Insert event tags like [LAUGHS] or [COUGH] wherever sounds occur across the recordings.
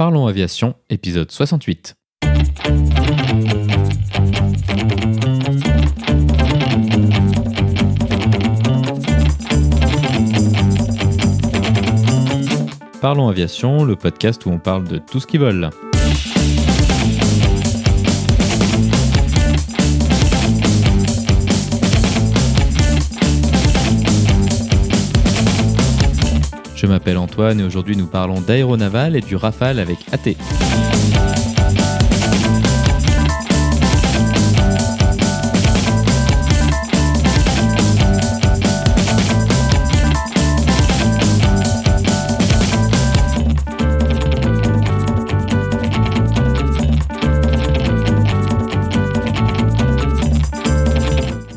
Parlons Aviation, épisode 68. Parlons Aviation, le podcast où on parle de tout ce qui vole. Je m'appelle Antoine et aujourd'hui nous parlons d'aéronaval et du Rafale avec AT.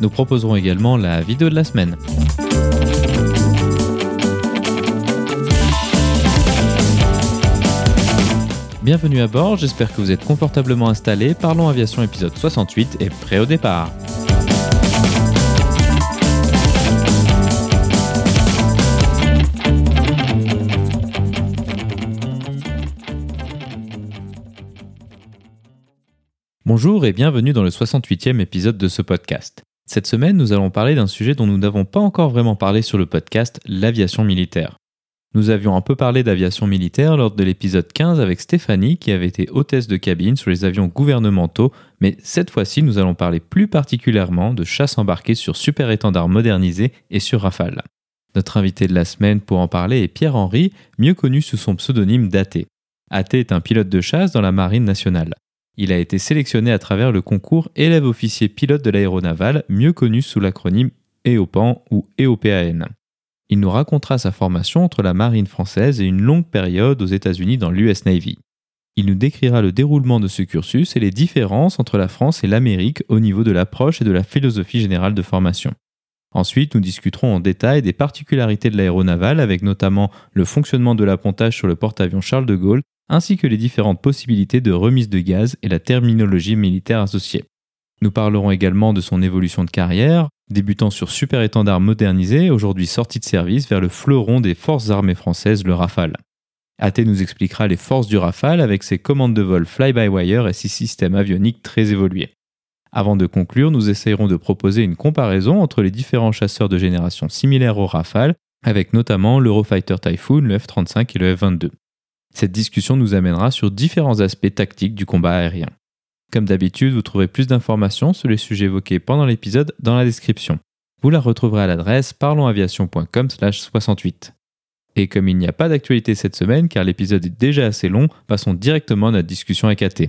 Nous proposerons également la vidéo de la semaine. Bienvenue à bord, j'espère que vous êtes confortablement installés. Parlons Aviation épisode 68 et prêt au départ. Bonjour et bienvenue dans le 68e épisode de ce podcast. Cette semaine, nous allons parler d'un sujet dont nous n'avons pas encore vraiment parlé sur le podcast, l'aviation militaire. Nous avions un peu parlé d'aviation militaire lors de l'épisode 15 avec Stéphanie qui avait été hôtesse de cabine sur les avions gouvernementaux, mais cette fois-ci nous allons parler plus particulièrement de chasse embarquée sur super étendards modernisés et sur Rafale. Notre invité de la semaine pour en parler est Pierre-Henri, mieux connu sous son pseudonyme d'AT. AT est un pilote de chasse dans la marine nationale. Il a été sélectionné à travers le concours élève officier pilote de l'aéronaval, mieux connu sous l'acronyme EOPAN ou EOPAN. Il nous racontera sa formation entre la marine française et une longue période aux États-Unis dans l'US Navy. Il nous décrira le déroulement de ce cursus et les différences entre la France et l'Amérique au niveau de l'approche et de la philosophie générale de formation. Ensuite, nous discuterons en détail des particularités de l'aéronaval avec notamment le fonctionnement de l'appontage sur le porte-avions Charles de Gaulle ainsi que les différentes possibilités de remise de gaz et la terminologie militaire associée. Nous parlerons également de son évolution de carrière, débutant sur super étendard modernisé, aujourd'hui sorti de service vers le fleuron des forces armées françaises, le Rafale. AT nous expliquera les forces du Rafale avec ses commandes de vol fly-by-wire et ses systèmes avioniques très évolués. Avant de conclure, nous essayerons de proposer une comparaison entre les différents chasseurs de génération similaire au Rafale, avec notamment l'Eurofighter Typhoon, le F-35 et le F-22. Cette discussion nous amènera sur différents aspects tactiques du combat aérien. Comme d'habitude, vous trouverez plus d'informations sur les sujets évoqués pendant l'épisode dans la description. Vous la retrouverez à l'adresse parlonsaviation.com/68. Et comme il n'y a pas d'actualité cette semaine car l'épisode est déjà assez long, passons directement à notre discussion avec AT.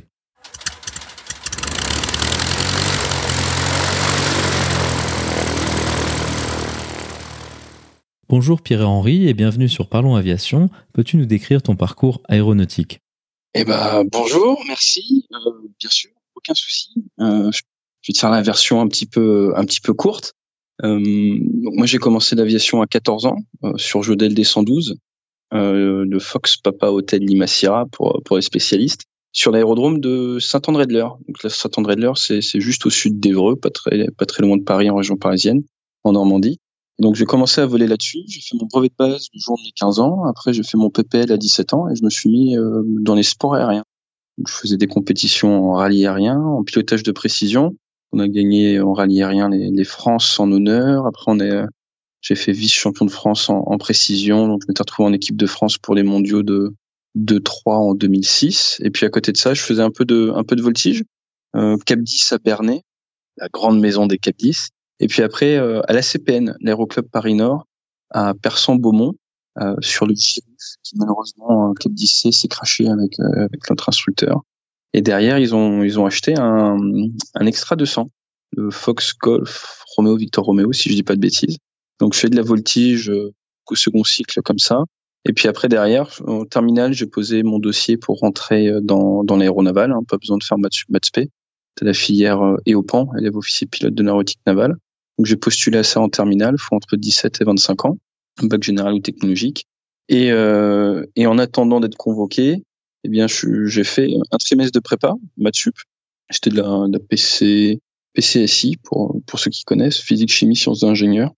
Bonjour Pierre-Henri et bienvenue sur Parlons Aviation. Peux-tu nous décrire ton parcours aéronautique? Eh ben bonjour, merci. Euh, bien sûr, aucun souci. Euh, je vais te faire la version un petit peu un petit peu courte. Euh, moi j'ai commencé l'aviation à 14 ans euh, sur Jodel D112, euh, le Fox Papa Hotel Lima Sierra pour pour les spécialistes, sur l'aérodrome de Saint-André-de-L'Eure. Donc Saint-André-de-L'Eure c'est juste au sud d'Evreux, pas très pas très loin de Paris en région parisienne, en Normandie. Donc j'ai commencé à voler là-dessus. J'ai fait mon brevet de base le jour de mes 15 ans. Après j'ai fait mon PPL à 17 ans et je me suis mis dans les sports aériens. Je faisais des compétitions en rallye aérien, en pilotage de précision. On a gagné en rallye aérien les, les France en honneur. Après on est, j'ai fait vice-champion de France en, en, précision. Donc je m'étais retrouvé en équipe de France pour les mondiaux de de 3 en 2006. Et puis à côté de ça, je faisais un peu de un peu de voltige. Euh, Cap 10 à Bernay, la grande maison des Cap 10. Et puis après, euh, à la CPN, l'Aéroclub Paris-Nord, à Persan-Beaumont, euh, sur le Cyrus, qui malheureusement, Club 10C s'est craché avec, euh, avec notre instructeur. Et derrière, ils ont, ils ont acheté un, un extra 200, le Fox Golf Romeo Victor Romeo, si je dis pas de bêtises. Donc, je fais de la voltige au second cycle comme ça. Et puis après, derrière, au terminal, j'ai posé mon dossier pour rentrer dans, dans l'aéronaval. Hein, pas besoin de faire maths, maths de la filière EOPAN, élève officier pilote de l'aéronautique navale. Donc j'ai postulé à ça en terminale, faut entre 17 et 25 ans, bac général ou technologique. Et, euh, et en attendant d'être convoqué, eh bien j'ai fait un trimestre de prépa, maths sup. J'étais de la, de la PC, PCSI pour pour ceux qui connaissent, physique, chimie, sciences d'ingénieur.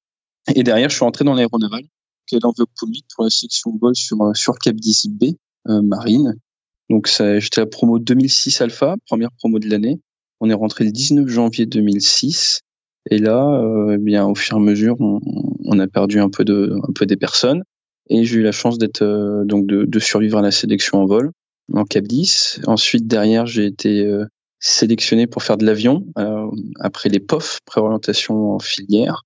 Et derrière, je suis entré dans l'aéronaval, qui est l'enveloppe pour la section vol sur sur Cap 10B euh, marine. Donc j'étais la promo 2006 Alpha, première promo de l'année. On est rentré le 19 janvier 2006. Et là, euh, eh bien, au fur et à mesure, on, a perdu un peu de, un peu des personnes. Et j'ai eu la chance d'être euh, donc de, de, survivre à la sélection en vol en Cap 10. Ensuite, derrière, j'ai été euh, sélectionné pour faire de l'avion après les POF, préorientation en filière,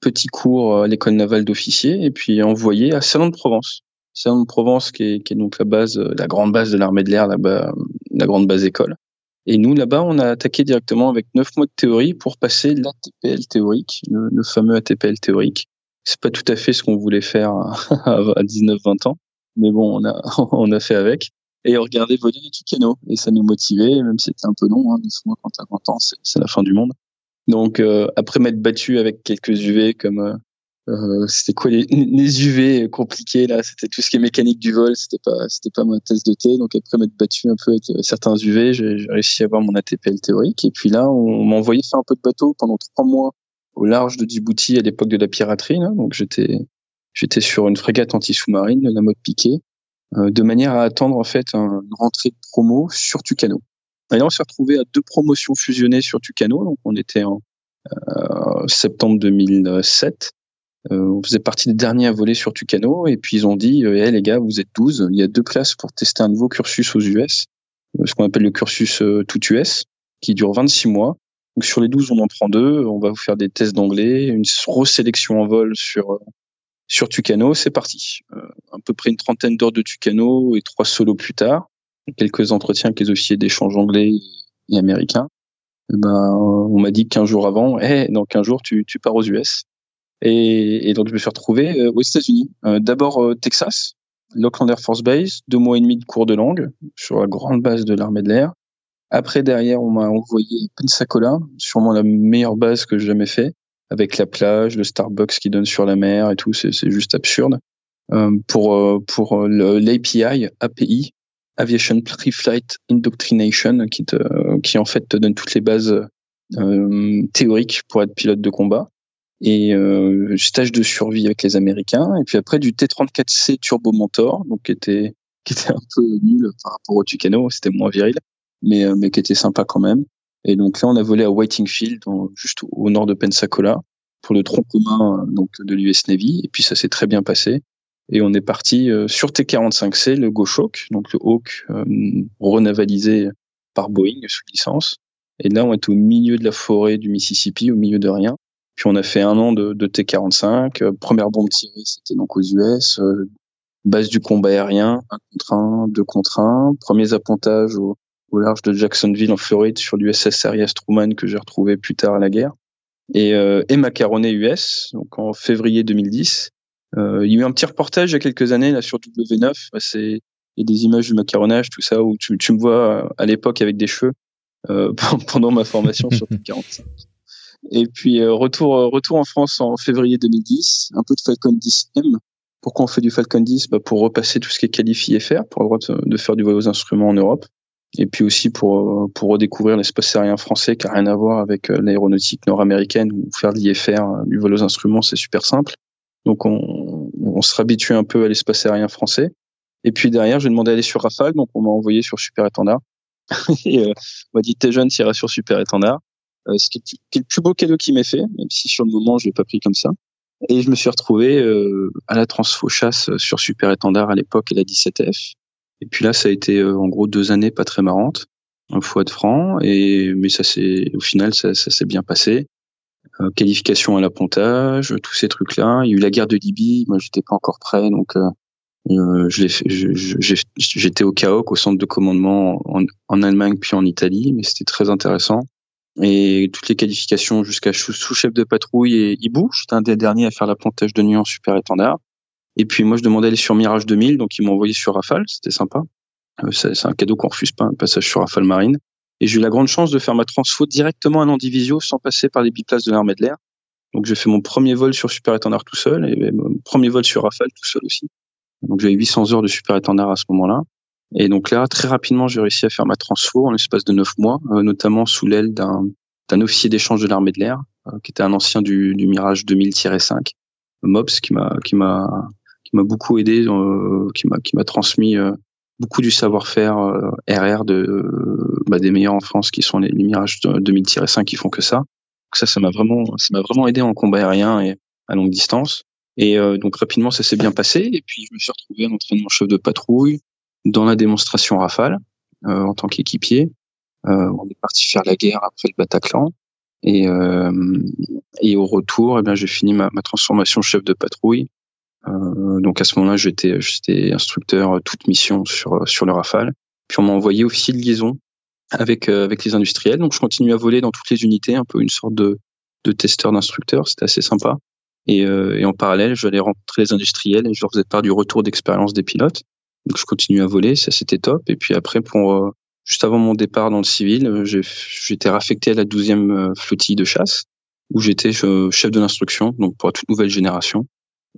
petit cours à l'école navale d'officiers, et puis envoyé à Salon de Provence. Salon de Provence, qui est, qui est donc la base, la grande base de l'armée de l'air, là-bas, la grande base école. Et nous, là-bas, on a attaqué directement avec neuf mois de théorie pour passer l'ATPL théorique, le, le, fameux ATPL théorique. C'est pas tout à fait ce qu'on voulait faire [LAUGHS] à 19-20 ans, mais bon, on a, [LAUGHS] on a fait avec. Et on regardait voler les Tucano. Et ça nous motivait, même si c'était un peu long, hein, mois quand t'as 20 ans, c'est la fin du monde. Donc, euh, après m'être battu avec quelques UV comme euh, euh, c'était quoi les, [LAUGHS] les, UV compliqués là? C'était tout ce qui est mécanique du vol. C'était pas c'était pas ma thèse de thé. Donc après m'être battu un peu avec euh, certains UV, j'ai réussi à avoir mon ATPL théorique. Et puis là, on m'a envoyé faire un peu de bateau pendant trois mois au large de Djibouti à l'époque de la piraterie. Là. Donc j'étais j'étais sur une frégate anti-sous-marine, la mode piqué, euh, de manière à attendre en fait une rentrée de promo sur Tucano. Et là, on s'est retrouvé à deux promotions fusionnées sur Tucano. Donc on était en euh, septembre 2007 euh, on faisait partie des derniers à voler sur Tucano et puis ils ont dit eh les gars vous êtes 12 il y a deux places pour tester un nouveau cursus aux US euh, ce qu'on appelle le cursus tout US qui dure 26 mois. Donc sur les 12 on en prend deux on va vous faire des tests d'anglais une resélection en vol sur sur Tucano c'est parti. À peu près une trentaine d'heures de Tucano et trois solos plus tard quelques entretiens avec les officiers d'échange anglais et américains. Et ben on m'a dit 15 jours avant eh dans 15 jours tu, tu pars aux US et, et, donc, je me suis retrouvé euh, aux États-Unis. Euh, d'abord euh, Texas, Lockland Air Force Base, deux mois et demi de cours de langue sur la grande base de l'armée de l'air. Après, derrière, on m'a envoyé Pensacola, sûrement la meilleure base que j'ai jamais fait, avec la plage, le Starbucks qui donne sur la mer et tout. C'est juste absurde. Pour pour l'API, API, Aviation Pre-Flight Indoctrination, qui te, qui en fait te donne toutes les bases théoriques pour être pilote de combat et euh, stage de survie avec les Américains. Et puis après du T-34C Turbo Mentor, donc qui était qui était un peu nul par rapport au Tucano, c'était moins viril, mais euh, mais qui était sympa quand même. Et donc là, on a volé à Whiting Field, juste au nord de Pensacola, pour le tronc commun donc de l'US Navy. Et puis ça s'est très bien passé. Et on est parti euh, sur T-45C, le Hawk, donc le Hawk euh, renavalisé par Boeing sous licence. Et là, on est au milieu de la forêt du Mississippi, au milieu de rien. Puis on a fait un an de, de T45. Euh, première bombe tirée, c'était donc aux US. Euh, base du combat aérien, un contre un, deux contre un. Premiers appontages au, au large de Jacksonville en Floride sur l'USS Arias Truman que j'ai retrouvé plus tard à la guerre. Et, euh, et Macaronet US, donc en février 2010. Euh, il y a eu un petit reportage il y a quelques années là sur W9. C'est a des images du macaronnage, tout ça, où tu, tu me vois à l'époque avec des cheveux euh, [LAUGHS] pendant ma formation sur T45. Et puis euh, retour euh, retour en France en février 2010, un peu de Falcon 10M. Pourquoi on fait du Falcon 10 bah Pour repasser tout ce qui est qualifié faire, pour avoir droit de faire du vol aux instruments en Europe. Et puis aussi pour euh, pour redécouvrir l'espace aérien français qui a rien à voir avec l'aéronautique nord-américaine ou faire de l'IFR, du vol aux instruments, c'est super simple. Donc on, on se réhabitue un peu à l'espace aérien français. Et puis derrière, j'ai demandé d'aller sur Rafale, donc on m'a envoyé sur Super Étendard. [LAUGHS] et euh, on m'a dit t'es jeune, t'iras sur Super Étendard. Euh, ce qui est, le plus beau cadeau qui m'ait fait, même si sur le moment je l'ai pas pris comme ça. Et je me suis retrouvé euh, à la Transfo Chasse sur Super Étendard à l'époque et la 17F. Et puis là, ça a été euh, en gros deux années pas très marrantes, un fois de franc. Et mais ça c'est au final ça, ça s'est bien passé. Euh, qualification à l'appontage, tous ces trucs-là. Il y a eu la guerre de Libye. Moi, j'étais pas encore prêt, donc euh, j'étais au CAOC, au centre de commandement en, en Allemagne puis en Italie, mais c'était très intéressant et toutes les qualifications jusqu'à sous-chef de patrouille et hibou. J'étais un des derniers à faire la de nuit en super étendard. Et puis moi, je demandais d'aller sur Mirage 2000, donc ils m'ont envoyé sur Rafale, c'était sympa. Euh, c'est un cadeau qu'on refuse pas, un passage sur Rafale Marine. Et j'ai eu la grande chance de faire ma transfo directement à Nandivisio sans passer par les biplaces de l'armée de l'air. Donc j'ai fait mon premier vol sur super étendard tout seul et mon premier vol sur Rafale tout seul aussi. Donc j'avais 800 heures de super étendard à ce moment-là. Et donc là, très rapidement, j'ai réussi à faire ma transfo en l'espace de neuf mois, euh, notamment sous l'aile d'un d'un officier d'échange de l'armée de l'air, euh, qui était un ancien du, du Mirage 2000-5, MOPS, qui m'a qui m'a qui m'a beaucoup aidé, euh, qui m'a qui m'a transmis beaucoup du savoir-faire RR de bah, des meilleurs en France qui sont les, les Mirage 2000-5 qui font que ça. Donc ça, ça m'a vraiment, ça m'a vraiment aidé en combat aérien et à longue distance. Et donc rapidement, ça s'est bien passé. Et puis je me suis retrouvé en entraînement chef de patrouille dans la démonstration Rafale en tant qu'équipier. on est parti faire la guerre après le Bataclan. Et, euh, et au retour, eh bien, j'ai fini ma, ma, transformation chef de patrouille. Euh, donc à ce moment-là, j'étais, j'étais instructeur toute mission sur sur le Rafale. Puis on m'a envoyé officier de liaison avec euh, avec les industriels. Donc je continue à voler dans toutes les unités, un peu une sorte de de testeur d'instructeur. C'était assez sympa. Et, euh, et, en parallèle, j'allais rencontrer les industriels et je leur faisais part du retour d'expérience des pilotes. Donc je continue à voler, ça c'était top. Et puis après, pour euh, juste avant mon départ dans le civil, euh, j'étais raffecté à la 12e euh, flottille de chasse, où j'étais chef de l'instruction, donc pour la toute nouvelle génération.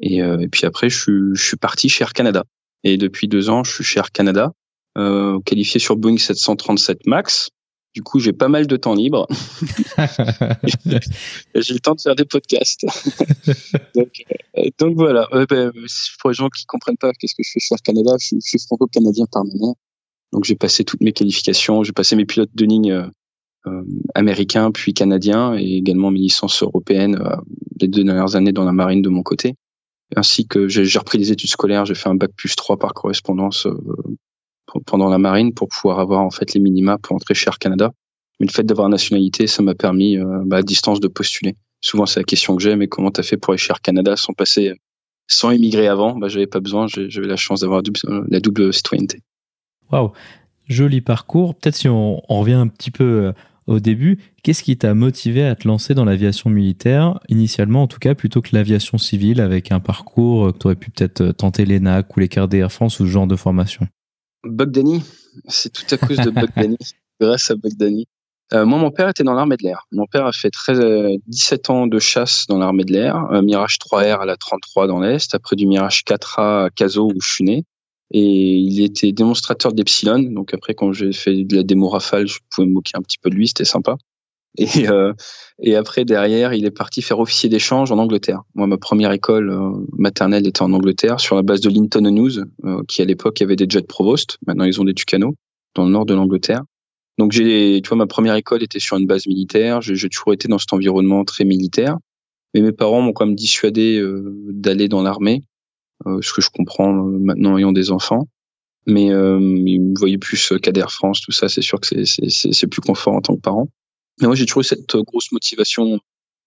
Et, et, puis après, je suis, je suis parti chez Air Canada. Et depuis deux ans, je suis chez Air Canada, euh, qualifié sur Boeing 737 MAX. Du coup, j'ai pas mal de temps libre. [LAUGHS] j'ai le temps de faire des podcasts. [LAUGHS] donc, euh, donc, voilà. Euh, ben, pour les gens qui comprennent pas qu'est-ce que je fais Air Canada, je suis, suis franco-canadien permanent. Donc j'ai passé toutes mes qualifications, j'ai passé mes pilotes de ligne euh, euh, américains puis canadiens et également mes licences européennes euh, les deux dernières années dans la marine de mon côté. Ainsi que j'ai repris des études scolaires, j'ai fait un bac plus 3 par correspondance euh, pendant la marine pour pouvoir avoir en fait les minima pour entrer chez Air Canada. Mais le fait d'avoir nationalité, ça m'a permis euh, bah, à distance de postuler. Souvent c'est la question que j'ai, mais comment t'as fait pour aller chez Air Canada sans passer, sans émigrer avant? Bah j'avais pas besoin, j'avais la chance d'avoir la double citoyenneté. Waouh, joli parcours. Peut-être si on, revient un petit peu euh, au début, qu'est-ce qui t'a motivé à te lancer dans l'aviation militaire, initialement en tout cas, plutôt que l'aviation civile, avec un parcours euh, que tu aurais pu peut-être euh, tenter l'ENAC ou l'écart d'Air France ou ce genre de formation Bogdani, c'est tout à cause de Bogdani, [LAUGHS] grâce à Bogdani. Euh, moi, mon père était dans l'armée de l'air. Mon père a fait 13, euh, 17 ans de chasse dans l'armée de l'air, un Mirage 3R à la 33 dans l'Est, après du Mirage 4A à Caso où je suis né et il était démonstrateur d'Epsilon. Donc après, quand j'ai fait de la démo Rafale, je pouvais me moquer un petit peu de lui, c'était sympa. [LAUGHS] Et, euh, et après, derrière, il est parti faire officier d'échange en Angleterre. Moi, ma première école euh, maternelle était en Angleterre, sur la base de Linton News, euh, qui à l'époque avait des jets Provost. Maintenant, ils ont des Tucano dans le nord de l'Angleterre. Donc j'ai, tu vois, ma première école était sur une base militaire. J'ai toujours été dans cet environnement très militaire. Mais mes parents m'ont quand même dissuadé euh, d'aller dans l'armée euh, ce que je comprends maintenant ayant des enfants. Mais euh, me voyaient plus qu'Air France, tout ça, c'est sûr que c'est plus confort en tant que parent. Mais moi, j'ai toujours eu cette grosse motivation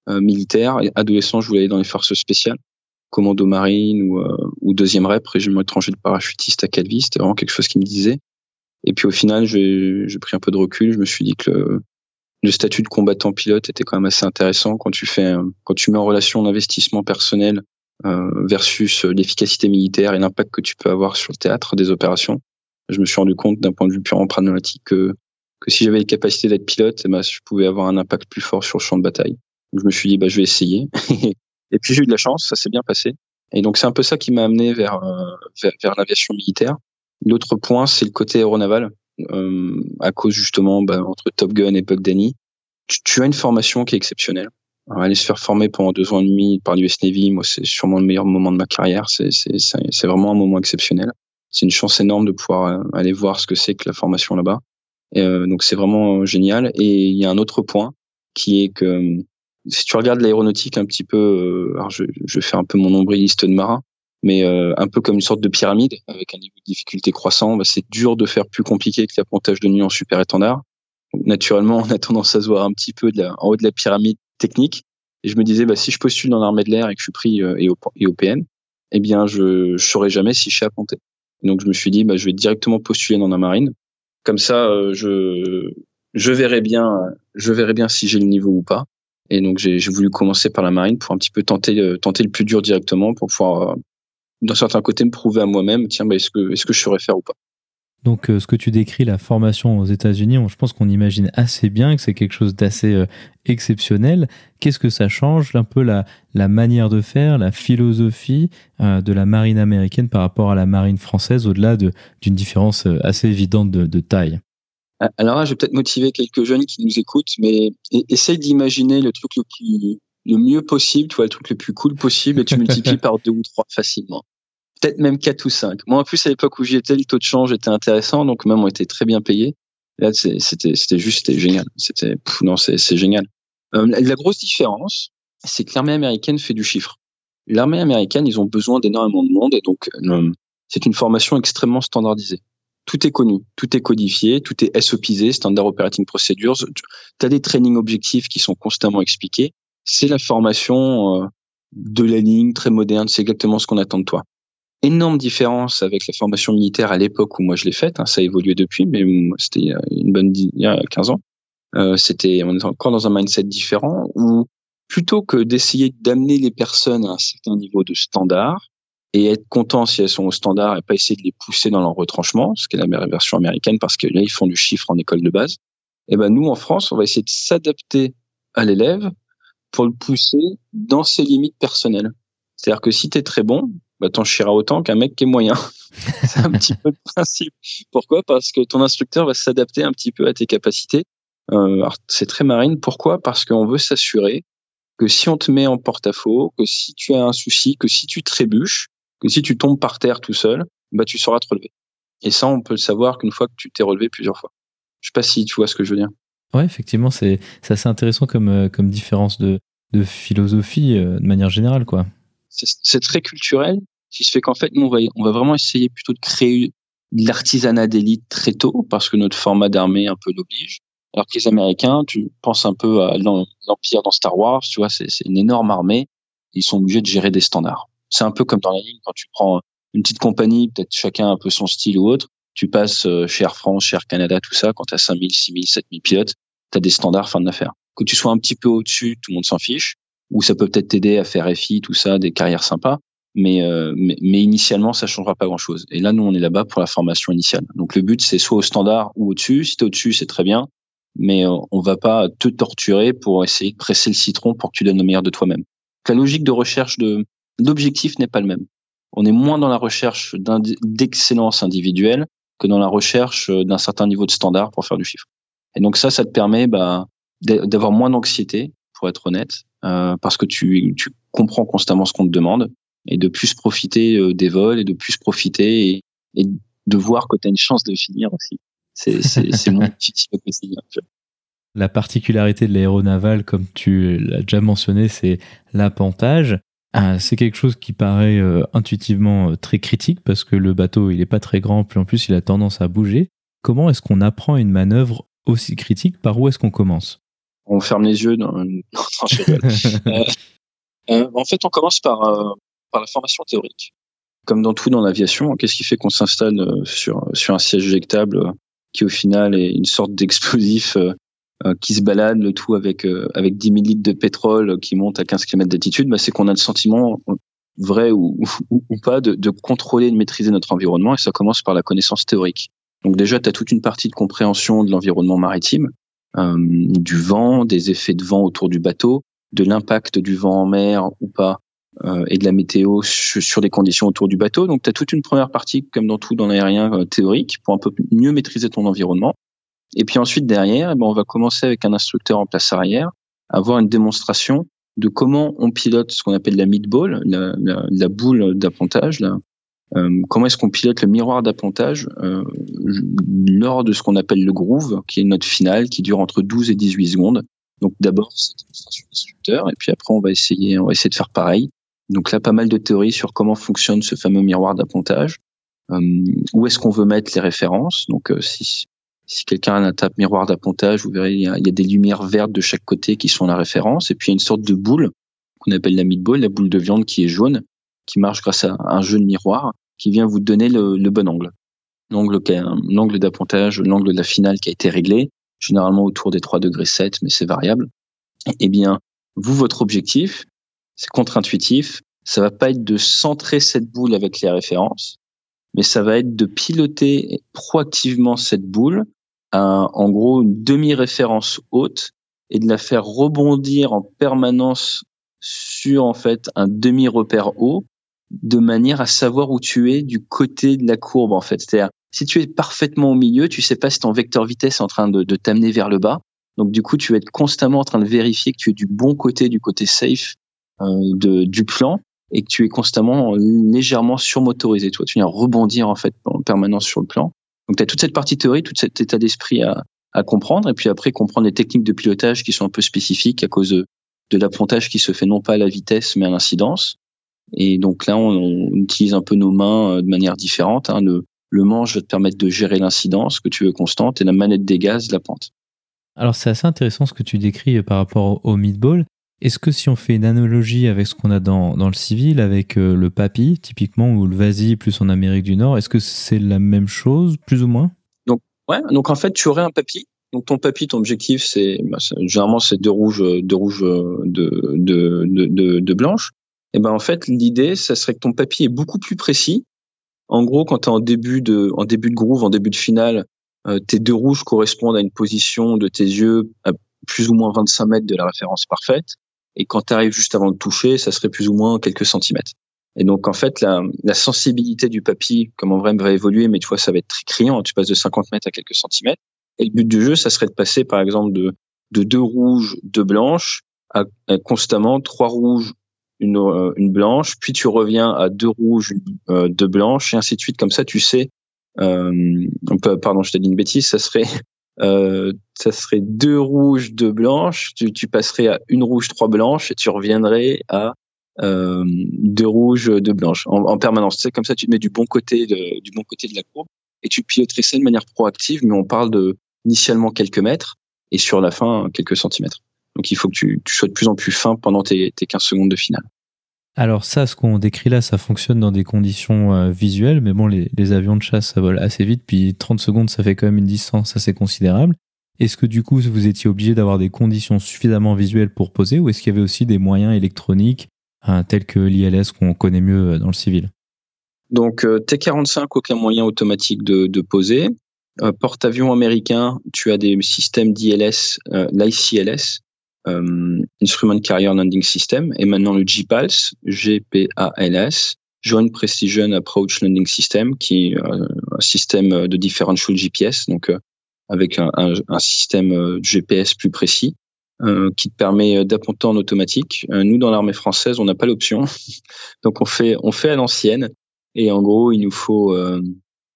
militaire. Et adolescent, je voulais aller dans les forces spéciales, commando marine ou, ou deuxième rep, régiment étranger de parachutiste à Calvi. C'était vraiment quelque chose qui me disait. Et puis au final, j'ai pris un peu de recul. Je me suis dit que le, le, statut de combattant pilote était quand même assez intéressant quand tu fais, quand tu mets en relation l'investissement personnel euh, versus l'efficacité militaire et l'impact que tu peux avoir sur le théâtre des opérations. Je me suis rendu compte d'un point de vue purement pragmatique que, que si j'avais les capacités d'être pilote, ben, je pouvais avoir un impact plus fort sur le champ de bataille. Donc je me suis dit, bah, je vais essayer. [LAUGHS] et puis j'ai eu de la chance, ça s'est bien passé. Et donc c'est un peu ça qui m'a amené vers, euh, vers, vers l'aviation militaire. L'autre point, c'est le côté aéronaval, euh, à cause justement bah, entre Top Gun et Bug Danny. Tu, tu, as une formation qui est exceptionnelle aller se faire former pendant deux ans et demi par l'US Navy, moi, c'est sûrement le meilleur moment de ma carrière. C'est vraiment un moment exceptionnel. C'est une chance énorme de pouvoir euh, aller voir ce que c'est que la formation là-bas. Euh, donc, c'est vraiment euh, génial. Et il y a un autre point qui est que si tu regardes l'aéronautique un petit peu, alors je, je fais un peu mon nombriliste de marin, mais euh, un peu comme une sorte de pyramide avec un niveau de difficulté croissant, bah, c'est dur de faire plus compliqué que l'appontage de nuit en super étendard. Donc, naturellement, on a tendance à se voir un petit peu de la, en haut de la pyramide technique. Et je me disais, bah, si je postule dans l'armée de l'air et que je suis pris euh, et au PN, eh bien, je ne saurais jamais si je suis apponté. Donc, je me suis dit, bah, je vais directement postuler dans la marine. Comme ça, euh, je, je verrai bien, je verrai bien si j'ai le niveau ou pas. Et donc, j'ai voulu commencer par la marine pour un petit peu tenter, euh, tenter le plus dur directement pour pouvoir, d'un certain côté, me prouver à moi-même, tiens, bah, est-ce que, est-ce que je saurais faire ou pas. Donc, euh, ce que tu décris, la formation aux États-Unis, je pense qu'on imagine assez bien que c'est quelque chose d'assez euh, exceptionnel. Qu'est-ce que ça change un peu la, la manière de faire, la philosophie euh, de la marine américaine par rapport à la marine française, au-delà d'une différence assez évidente de, de, taille? Alors là, je vais peut-être motiver quelques jeunes qui nous écoutent, mais essaye d'imaginer le truc le, plus, le mieux possible, tu vois, le truc le plus cool possible, et tu [LAUGHS] multiplies par deux ou trois facilement. Peut-être même 4 ou 5. Moi, en plus, à l'époque où j'y étais, le taux de change était intéressant, donc même on était très bien payé. Là, c'était, juste, génial. C'était, non, c'est, c'est génial. Euh, la grosse différence, c'est que l'armée américaine fait du chiffre. L'armée américaine, ils ont besoin d'énormément de monde et donc euh, c'est une formation extrêmement standardisée. Tout est connu, tout est codifié, tout est SOPisé, Standard Operating Procedures. Tu as des trainings objectifs qui sont constamment expliqués. C'est la formation euh, de la ligne très moderne, c'est exactement ce qu'on attend de toi. Énorme différence avec la formation militaire à l'époque où moi je l'ai faite, hein, ça a évolué depuis, mais c'était a une bonne il y a 15 ans. Euh, c'était on est encore dans un mindset différent où plutôt que d'essayer d'amener les personnes à un certain niveau de standard et être content si elles sont au standard et pas essayer de les pousser dans leur retranchement, ce qui est la version américaine parce que là ils font du chiffre en école de base. Et eh ben nous en France, on va essayer de s'adapter à l'élève pour le pousser dans ses limites personnelles. C'est-à-dire que si tu es très bon, bah, t'en chieras autant qu'un mec qui est moyen. [LAUGHS] c'est un petit peu le principe. Pourquoi? Parce que ton instructeur va s'adapter un petit peu à tes capacités. Euh, c'est très marine. Pourquoi? Parce qu'on veut s'assurer que si on te met en porte-à-faux, que si tu as un souci, que si tu trébuches, que si tu tombes par terre tout seul, bah tu sauras te relever. Et ça, on peut le savoir qu'une fois que tu t'es relevé plusieurs fois. Je sais pas si tu vois ce que je veux dire. Ouais, effectivement, c'est assez intéressant comme, euh, comme différence de, de philosophie euh, de manière générale, quoi. C'est très culturel, qui se fait qu'en fait, nous, on va, on va vraiment essayer plutôt de créer de l'artisanat d'élite très tôt, parce que notre format d'armée un peu l'oblige. Alors que les Américains, tu penses un peu à l'Empire dans Star Wars, tu vois, c'est une énorme armée, ils sont obligés de gérer des standards. C'est un peu comme dans la ligne, quand tu prends une petite compagnie, peut-être chacun un peu son style ou autre, tu passes euh, chez Air France, chez Air Canada, tout ça, quand tu as 5000, 6000, 7000 pilotes, tu as des standards fin de l'affaire. Que tu sois un petit peu au-dessus, tout le monde s'en fiche, ou ça peut peut-être t'aider à faire FI, tout ça, des carrières sympas, mais, euh, mais, mais, initialement, ça changera pas grand-chose. Et là, nous, on est là-bas pour la formation initiale. Donc le but, c'est soit au standard ou au-dessus. Si tu au-dessus, c'est très bien, mais euh, on va pas te torturer pour essayer de presser le citron pour que tu donnes le meilleur de toi-même. La logique de recherche de d'objectif n'est pas le même. On est moins dans la recherche d'excellence individuelle que dans la recherche euh, d'un certain niveau de standard pour faire du chiffre. Et donc ça, ça te permet bah, d'avoir moins d'anxiété, pour être honnête, euh, parce que tu, tu comprends constamment ce qu'on te demande et de plus profiter euh, des vols et de plus profiter et, et de voir que tu as une chance de finir aussi. C'est moins difficile que c'est. [LAUGHS] La particularité de l'aéronaval, comme tu l'as déjà mentionné, c'est l'appontage. Ah, c'est quelque chose qui paraît euh, intuitivement euh, très critique parce que le bateau il est pas très grand, puis en plus il a tendance à bouger. Comment est-ce qu'on apprend une manœuvre aussi critique? Par où est-ce qu'on commence? On ferme les yeux. Dans... [LAUGHS] euh, en fait, on commence par, par la formation théorique. Comme dans tout dans l'aviation, qu'est-ce qui fait qu'on s'installe sur, sur un siège éjectable qui au final est une sorte d'explosif euh, qui se balade, le tout avec euh, avec 10 000 litres de pétrole qui monte à 15 km d'altitude, bah, c'est qu'on a le sentiment vrai ou, ou, pas de, de, contrôler et de maîtriser notre environnement et ça commence par la connaissance théorique. Donc déjà, tu as toute une partie de compréhension de l'environnement maritime, euh, du vent, des effets de vent autour du bateau, de l'impact du vent en mer ou pas, euh, et de la météo sur, les conditions autour du bateau. Donc tu as toute une première partie, comme dans tout dans l'aérien euh, théorique, pour un peu mieux maîtriser ton environnement. Et puis ensuite, derrière, eh ben, on va commencer avec un instructeur en place arrière avoir une démonstration de comment on pilote ce qu'on appelle la mid-ball, la, la, la boule d'appontage, euh, comment est-ce qu'on pilote le miroir d'appontage euh, lors de ce qu'on appelle le groove, qui est notre finale, qui dure entre 12 et 18 secondes. Donc d'abord, c'est une d'instructeur, et puis après, on va essayer, on va essayer de faire pareil. Donc là, pas mal de théories sur comment fonctionne ce fameux miroir d'appontage. Euh, où est-ce qu'on veut mettre les références? Donc euh, si si quelqu'un a un tape miroir d'appontage, vous verrez, il y, a, des lumières vertes de chaque côté qui sont la référence. Et puis, il y a une sorte de boule qu'on appelle la meatball, la boule de viande qui est jaune, qui marche grâce à un jeu de miroir qui vient vous donner le, bon angle. L'angle, l'angle d'appontage, l'angle de la finale qui a été réglé, généralement autour des 3 degrés 7, mais c'est variable. Eh bien, vous, votre objectif, c'est contre-intuitif, ça va pas être de centrer cette boule avec les références, mais ça va être de piloter proactivement cette boule en gros une demi-référence haute et de la faire rebondir en permanence sur en fait un demi-repère haut de manière à savoir où tu es du côté de la courbe en fait. C'est-à-dire si tu es parfaitement au milieu, tu sais pas si ton vecteur vitesse est en train de, t'amener vers le bas. Donc du coup, tu vas être constamment en train de vérifier que tu es du bon côté, du côté safe euh, de, du plan et que tu es constamment légèrement surmotorisé. Tu, vois, tu viens rebondir en fait en permanence sur le plan. Donc tu as toute cette partie théorie, tout cet état d'esprit à, à comprendre, et puis après comprendre les techniques de pilotage qui sont un peu spécifiques à cause de, de qui se fait non pas à la vitesse mais à l'incidence. Et donc là, on, on, utilise un peu nos mains euh, de manière différente. Hein. Le, le manche va te permettre de gérer l'incidence que tu veux constante et la manette des gaz, la pente. Alors c'est assez intéressant ce que tu décris par rapport au meatball. Est-ce que si on fait une analogie avec ce qu'on a dans, dans, le civil, avec euh, le papy, typiquement, ou le vasi plus en Amérique du Nord, est-ce que c'est la même chose, plus ou moins? Donc, ouais, donc en fait, tu aurais un papy. Donc ton papy, ton objectif, c'est bah, généralement c'est deux rouges, deux rouges, de, de, de, de, blanches. Et ben en fait, l'idée, ça serait que ton papy est beaucoup plus précis. En gros, quand tu es en début de, en début de groove, en début de finale, euh, tes deux rouges correspondent à une position de tes yeux à plus ou moins 25 mètres de la référence parfaite. Et quand tu arrives juste avant de toucher, ça serait plus ou moins quelques centimètres. Et donc, en fait, la, la sensibilité du papy, comme en vrai, va évoluer, mais tu vois, ça va être très criant. Tu passes de 50 mètres à quelques centimètres. Et le but du jeu, ça serait de passer, par exemple, de, de deux rouges, deux blanches, à, constamment trois rouges, une, euh, une, blanche, puis tu reviens à deux rouges, euh, deux blanches, et ainsi de suite. Comme ça, tu sais, euh, pardon, je t'ai dit une bêtise, ça serait [LAUGHS] euh, ça serait deux rouges, deux blanches. Tu, tu, passerais à une rouge, trois blanches, et tu reviendrais à euh, deux rouges, deux blanches en, en permanence. Tu sais, comme ça, tu te mets du bon côté de, du bon côté de la courbe et tu piloterais ça de manière proactive, mais on parle de initialement quelques mètres et sur la fin quelques centimètres. Donc il faut que tu, tu sois de plus en plus fin pendant tes, tes 15 secondes de finale. Alors ça, ce qu'on décrit là, ça fonctionne dans des conditions euh, visuelles, mais bon, les, les, avions de chasse, ça vole assez vite, puis 30 secondes, ça fait quand même une distance assez considérable. Est-ce que du coup, vous étiez obligé d'avoir des conditions suffisamment visuelles pour poser, ou est-ce qu'il y avait aussi des moyens électroniques, hein, tels que l'ILS qu'on connaît mieux euh, dans le civil? Donc euh, T-45, aucun moyen automatique de, de poser. Euh, porte-avions américain, tu as des systèmes d'ILS, euh, l'ICLS, euh, Instrument Carrier Landing System, et maintenant le GPALS, GPALS, Joint Precision Approach Landing System, qui est un système de differential GPS, donc avec un, système GPS plus précis. Euh, qui te permet d'apponter en automatique. Euh, nous, dans l'armée française, on n'a pas l'option, [LAUGHS] donc on fait on fait à l'ancienne. Et en gros, il nous faut euh,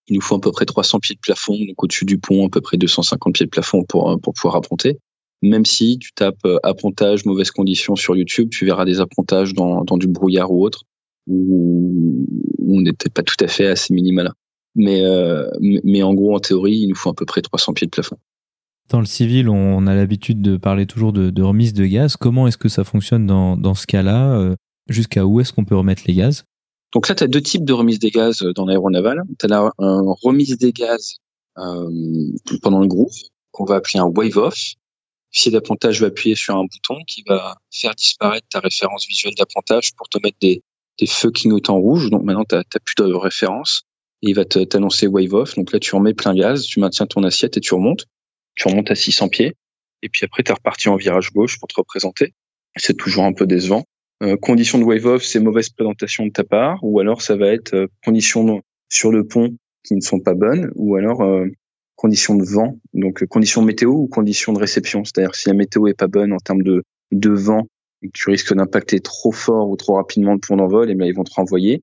il nous faut à peu près 300 pieds de plafond, donc au-dessus du pont, à peu près 250 pieds de plafond pour pour pouvoir apponter même si tu tapes euh, appontage, mauvaises conditions sur YouTube, tu verras des appontages dans, dans du brouillard ou autre, où, on n'était pas tout à fait à ces minima-là. Mais, euh, mais en gros, en théorie, il nous faut à peu près 300 pieds de plafond. Dans le civil, on a l'habitude de parler toujours de, de, remise de gaz. Comment est-ce que ça fonctionne dans, dans ce cas-là euh, Jusqu'à où est-ce qu'on peut remettre les gaz? Donc là, tu as deux types de remise des gaz dans l'aéronaval. Tu as la remise des gaz euh, pendant le groove, qu'on va appeler un wave-off officier d'appontage va appuyer sur un bouton qui va faire disparaître ta référence visuelle d'appontage pour te mettre des, des feux clignotants rouges. Donc maintenant, tu n'as plus de référence. Et il va t'annoncer wave off. Donc là, tu remets plein gaz, tu maintiens ton assiette et tu remontes. Tu remontes à 600 pieds. Et puis après, tu es reparti en virage gauche pour te représenter. C'est toujours un peu décevant. Euh, condition de wave off, c'est mauvaise présentation de ta part. Ou alors, ça va être euh, conditions sur le pont qui ne sont pas bonnes. Ou alors, euh, conditions de vent, donc euh, conditions météo ou conditions de réception? C'est-à-dire si la météo est pas bonne en termes de, de vent et que tu risques d'impacter trop fort ou trop rapidement le pont d'envol, et eh bien ils vont te renvoyer.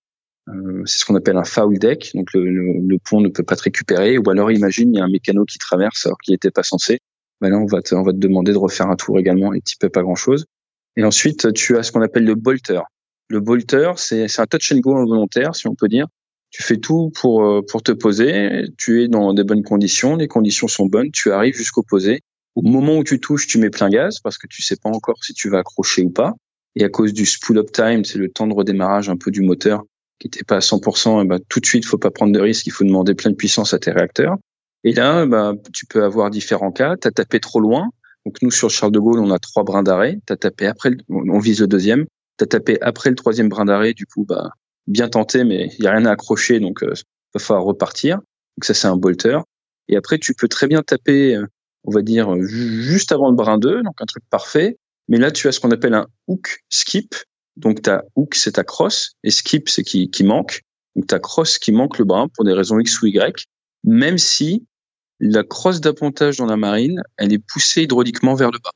Euh, c'est ce qu'on appelle un foul deck, donc le, pont ne peut pas te récupérer. Ou alors imagine il y a un mécano qui traverse alors qu'il n'était pas censé. Ben là on va te, demander de refaire un tour également et tu peux pas grand chose. Et ensuite tu as ce qu'on appelle le bolter. Le bolter c'est un touch and go involontaire si on peut dire tu fais tout pour euh, pour te poser, tu es dans des bonnes conditions, les conditions sont bonnes, tu arrives jusqu'au posé. Au moment où tu touches, tu mets plein gaz parce que tu sais pas encore si tu vas accrocher ou pas. Et à cause du spool up time, c'est le temps de redémarrage un peu du moteur qui n'était pas à 100%, et ben, tout de suite, faut pas prendre de risque, il faut demander plein de puissance à tes réacteurs. Et là, ben, tu peux avoir différents cas. Tu as tapé trop loin. Donc nous, sur Charles de Gaulle, on a trois brins d'arrêt. Tu tapé après, on vise le deuxième. Tu as tapé après le troisième brin d'arrêt. Du coup, bah, bien tenté, mais il y a rien à accrocher, donc euh, il va falloir repartir. Donc ça, c'est un bolter. Et après, tu peux très bien taper, euh, on va dire, juste avant le brin 2, donc un truc parfait. Mais là, tu as ce qu'on appelle un hook skip. Donc ta hook, c'est ta crosse, et skip, c'est qui, qui manque. Donc ta crosse qui manque le brin pour des raisons X ou Y, même si la crosse d'appontage dans la marine, elle est poussée hydrauliquement vers le bas.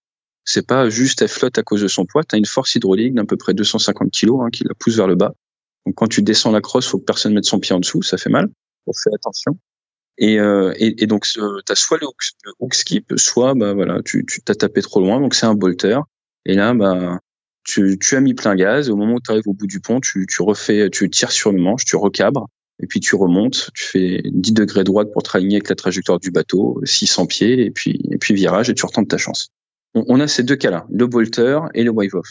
C'est pas juste elle flotte à cause de son poids. Tu as une force hydraulique d'à peu près 250 kg hein, qui la pousse vers le bas. Donc quand tu descends la crosse, faut que personne mette son pied en dessous, ça fait mal. Faut faire attention. Et, euh, et, et, donc tu as soit le hook, skip, soit bah voilà, tu t'as tapé trop loin, donc c'est un bolter. Et là, bah tu, tu as mis plein gaz. au moment où tu arrives au bout du pont, tu, tu refais, tu tires sur le manche, tu recabres, et puis tu remontes, tu fais 10 degrés droite pour te avec la trajectoire du bateau, 600 pieds, et puis, et puis virage, et tu retentes ta chance. On, a ces deux cas-là, le bolter et le wave-off.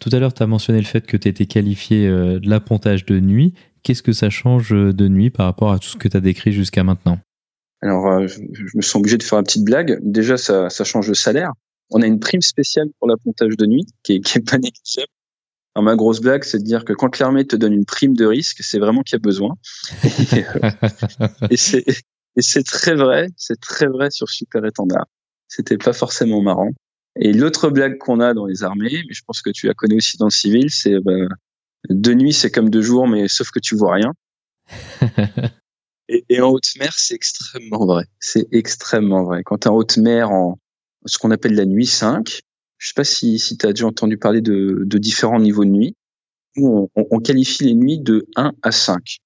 Tout à l'heure, tu as mentionné le fait que tu étais qualifié euh, de l'appontage de nuit. Qu'est-ce que ça change euh, de nuit par rapport à tout ce que tu as décrit jusqu'à maintenant? Alors, euh, je, me sens obligé de faire une petite blague. Déjà, ça, change de salaire. On a une prime spéciale pour l'appontage de nuit qui est, pas négligeable ma grosse blague, c'est de dire que quand l'armée te donne une prime de risque, c'est vraiment qu'il y a besoin. et, c'est très vrai, c'est très vrai sur Super Étendard. C'était pas forcément marrant. Et l'autre blague qu'on a dans les armées, mais je pense que tu la connais aussi dans le civil, c'est bah, de nuit c'est comme de jour, mais sauf que tu vois rien. [LAUGHS] et, et, en haute mer, c'est extrêmement vrai. C'est extrêmement vrai. Quand tu es en haute mer, en ce qu'on appelle la nuit 5, je sais pas si, si tu as déjà entendu parler de, de différents niveaux de nuit. on, on, qualifie les nuits de 1 à 5.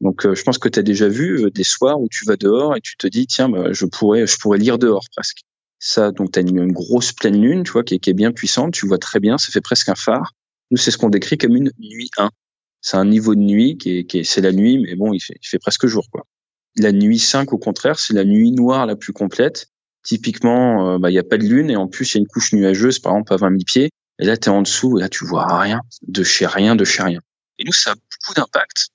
Donc, euh, je pense que tu as déjà vu euh, des soirs où tu vas dehors et tu te dis, tiens, bah, je pourrais, je pourrais lire dehors presque. Ça, donc, tu as une, grosse pleine lune, tu vois, qui est, bien puissante. Tu vois très bien, ça fait presque un phare. Nous, c'est ce qu'on décrit comme une nuit 1. C'est un niveau de nuit qui est, qui est c'est la nuit, mais bon, il fait, il presque jour, quoi. La nuit 5, au contraire, c'est la nuit noire la plus complète typiquement, euh, bah, il a pas de lune et en plus, il y a une couche nuageuse, par exemple, à 20 000 pieds. Et là, tu es en dessous et là, tu vois rien, de chez rien, de chez rien. Et nous, ça a beaucoup d'impact.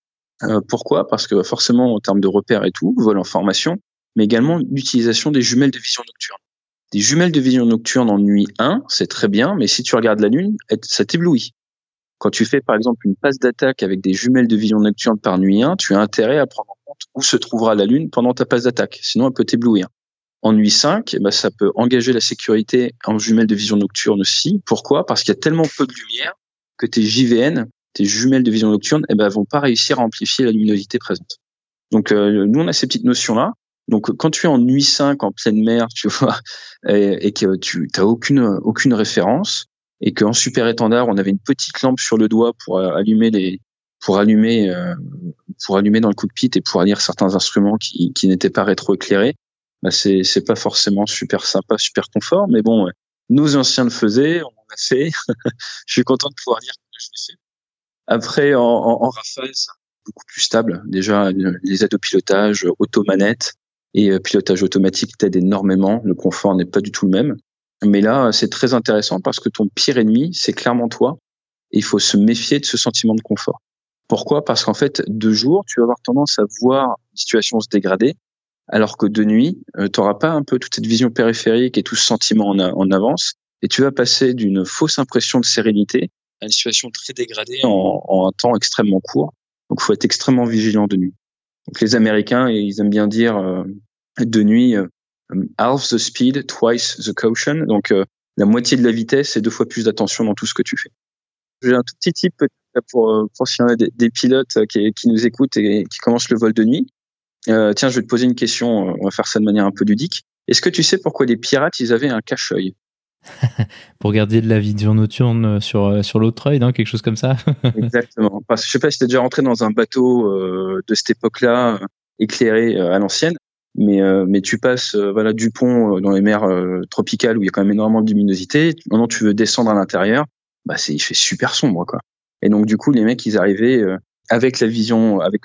Euh, pourquoi? Parce que forcément, en termes de repères et tout, vol en formation, mais également l'utilisation des jumelles de vision nocturne. Des jumelles de vision nocturne en nuit 1, c'est très bien, mais si tu regardes la lune, ça t'éblouit. Quand tu fais par exemple une passe d'attaque avec des jumelles de vision nocturne par nuit 1, tu as intérêt à prendre en compte où se trouvera la lune pendant ta passe d'attaque, sinon elle peut t'éblouir. En nuit 5, eh ben, ça peut engager la sécurité en jumelles de vision nocturne aussi. Pourquoi? Parce qu'il y a tellement peu de lumière que tes JVN, tes jumelles de vision nocturne, eh ben, vont pas réussir à amplifier la luminosité présente. Donc, euh, nous, on a ces petites notions-là. Donc, quand tu es en nuit 5, en pleine mer, tu vois, et, que tu n'as aucune, aucune référence, et qu'en super étendard, on avait une petite lampe sur le doigt pour euh, allumer les, pour allumer, euh, pour allumer dans le cockpit et pour lire certains instruments qui, qui n'étaient pas rétroéclairés, bah c'est c'est pas forcément super sympa, super confort, mais bon, nos anciens le faisaient, on l'a fait. [LAUGHS] je suis content de pouvoir dire que je l'ai fait. Après, en, en, en rafale, beaucoup plus stable. Déjà, les aides au pilotage, auto-manette et euh, pilotage automatique t'aident énormément. Le confort n'est pas du tout le même. Mais là, c'est très intéressant parce que ton pire ennemi, c'est clairement toi. Et il faut se méfier de ce sentiment de confort. Pourquoi? Parce qu'en fait, de jour, tu vas avoir tendance à voir une situation se dégrader alors que de nuit, euh, tu n'auras pas un peu toute cette vision périphérique et tout ce sentiment en, avance, et tu vas passer d'une fausse impression de sérénité à une situation très dégradée en, un temps extrêmement court. Donc, il faut être extrêmement vigilant de nuit. Donc, les Américains, ils aiment bien dire euh, de nuit euh, half the speed, twice the caution. Donc, la moitié de la vitesse et deux fois plus d'attention dans tout ce que tu fais. J'ai un tout petit tip pour, pour s'il y en a des, pilotes qui, qui, nous écoutent et qui commencent le vol de nuit. Euh, tiens, je vais te poser une question. Euh, on va faire ça de manière un peu ludique. Est-ce que tu sais pourquoi les pirates, ils avaient un cache-œil? [LAUGHS] Pour garder de la vision nocturne sur, euh, sur l'autre œil, Quelque chose comme ça [LAUGHS] Exactement. Parce que je sais pas si tu es déjà rentré dans un bateau de cette époque-là, éclairé à l'ancienne, mais, mais tu passes voilà, du pont dans les mers tropicales où il y a quand même énormément de luminosité. Maintenant, tu veux descendre à l'intérieur, bah, il fait super sombre. quoi. Et donc, du coup, les mecs, ils arrivaient avec la vision, avec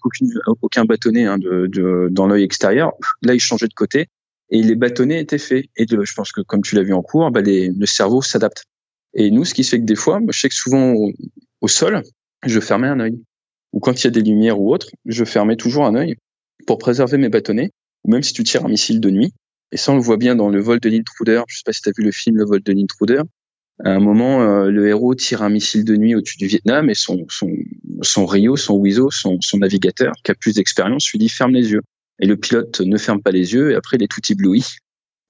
aucun bâtonnet hein, de, dans l'œil extérieur. Là, il changeait de côté et les bâtonnets étaient faits. Et de, je pense que comme tu l'as vu en cours, bah les, le cerveau s'adapte. Et nous, ce qui fait que des fois, je sais que souvent au, sol, je fermais un œil. Ou quand il y a des lumières ou autres, je fermais toujours un œil pour préserver mes bâtonnets. Ou même si tu tires un missile de nuit. Et ça, on le voit bien dans le vol de l'intruder. Je sais pas si tu as vu le film Le vol de l'intruder. À un moment, euh, le héros tire un missile de nuit au-dessus du Vietnam et son, son, son Rio, son Wizo, son, son navigateur, qui a plus d'expérience, lui dit ferme les yeux. Et le pilote ne ferme pas les yeux et après il est tout ébloui.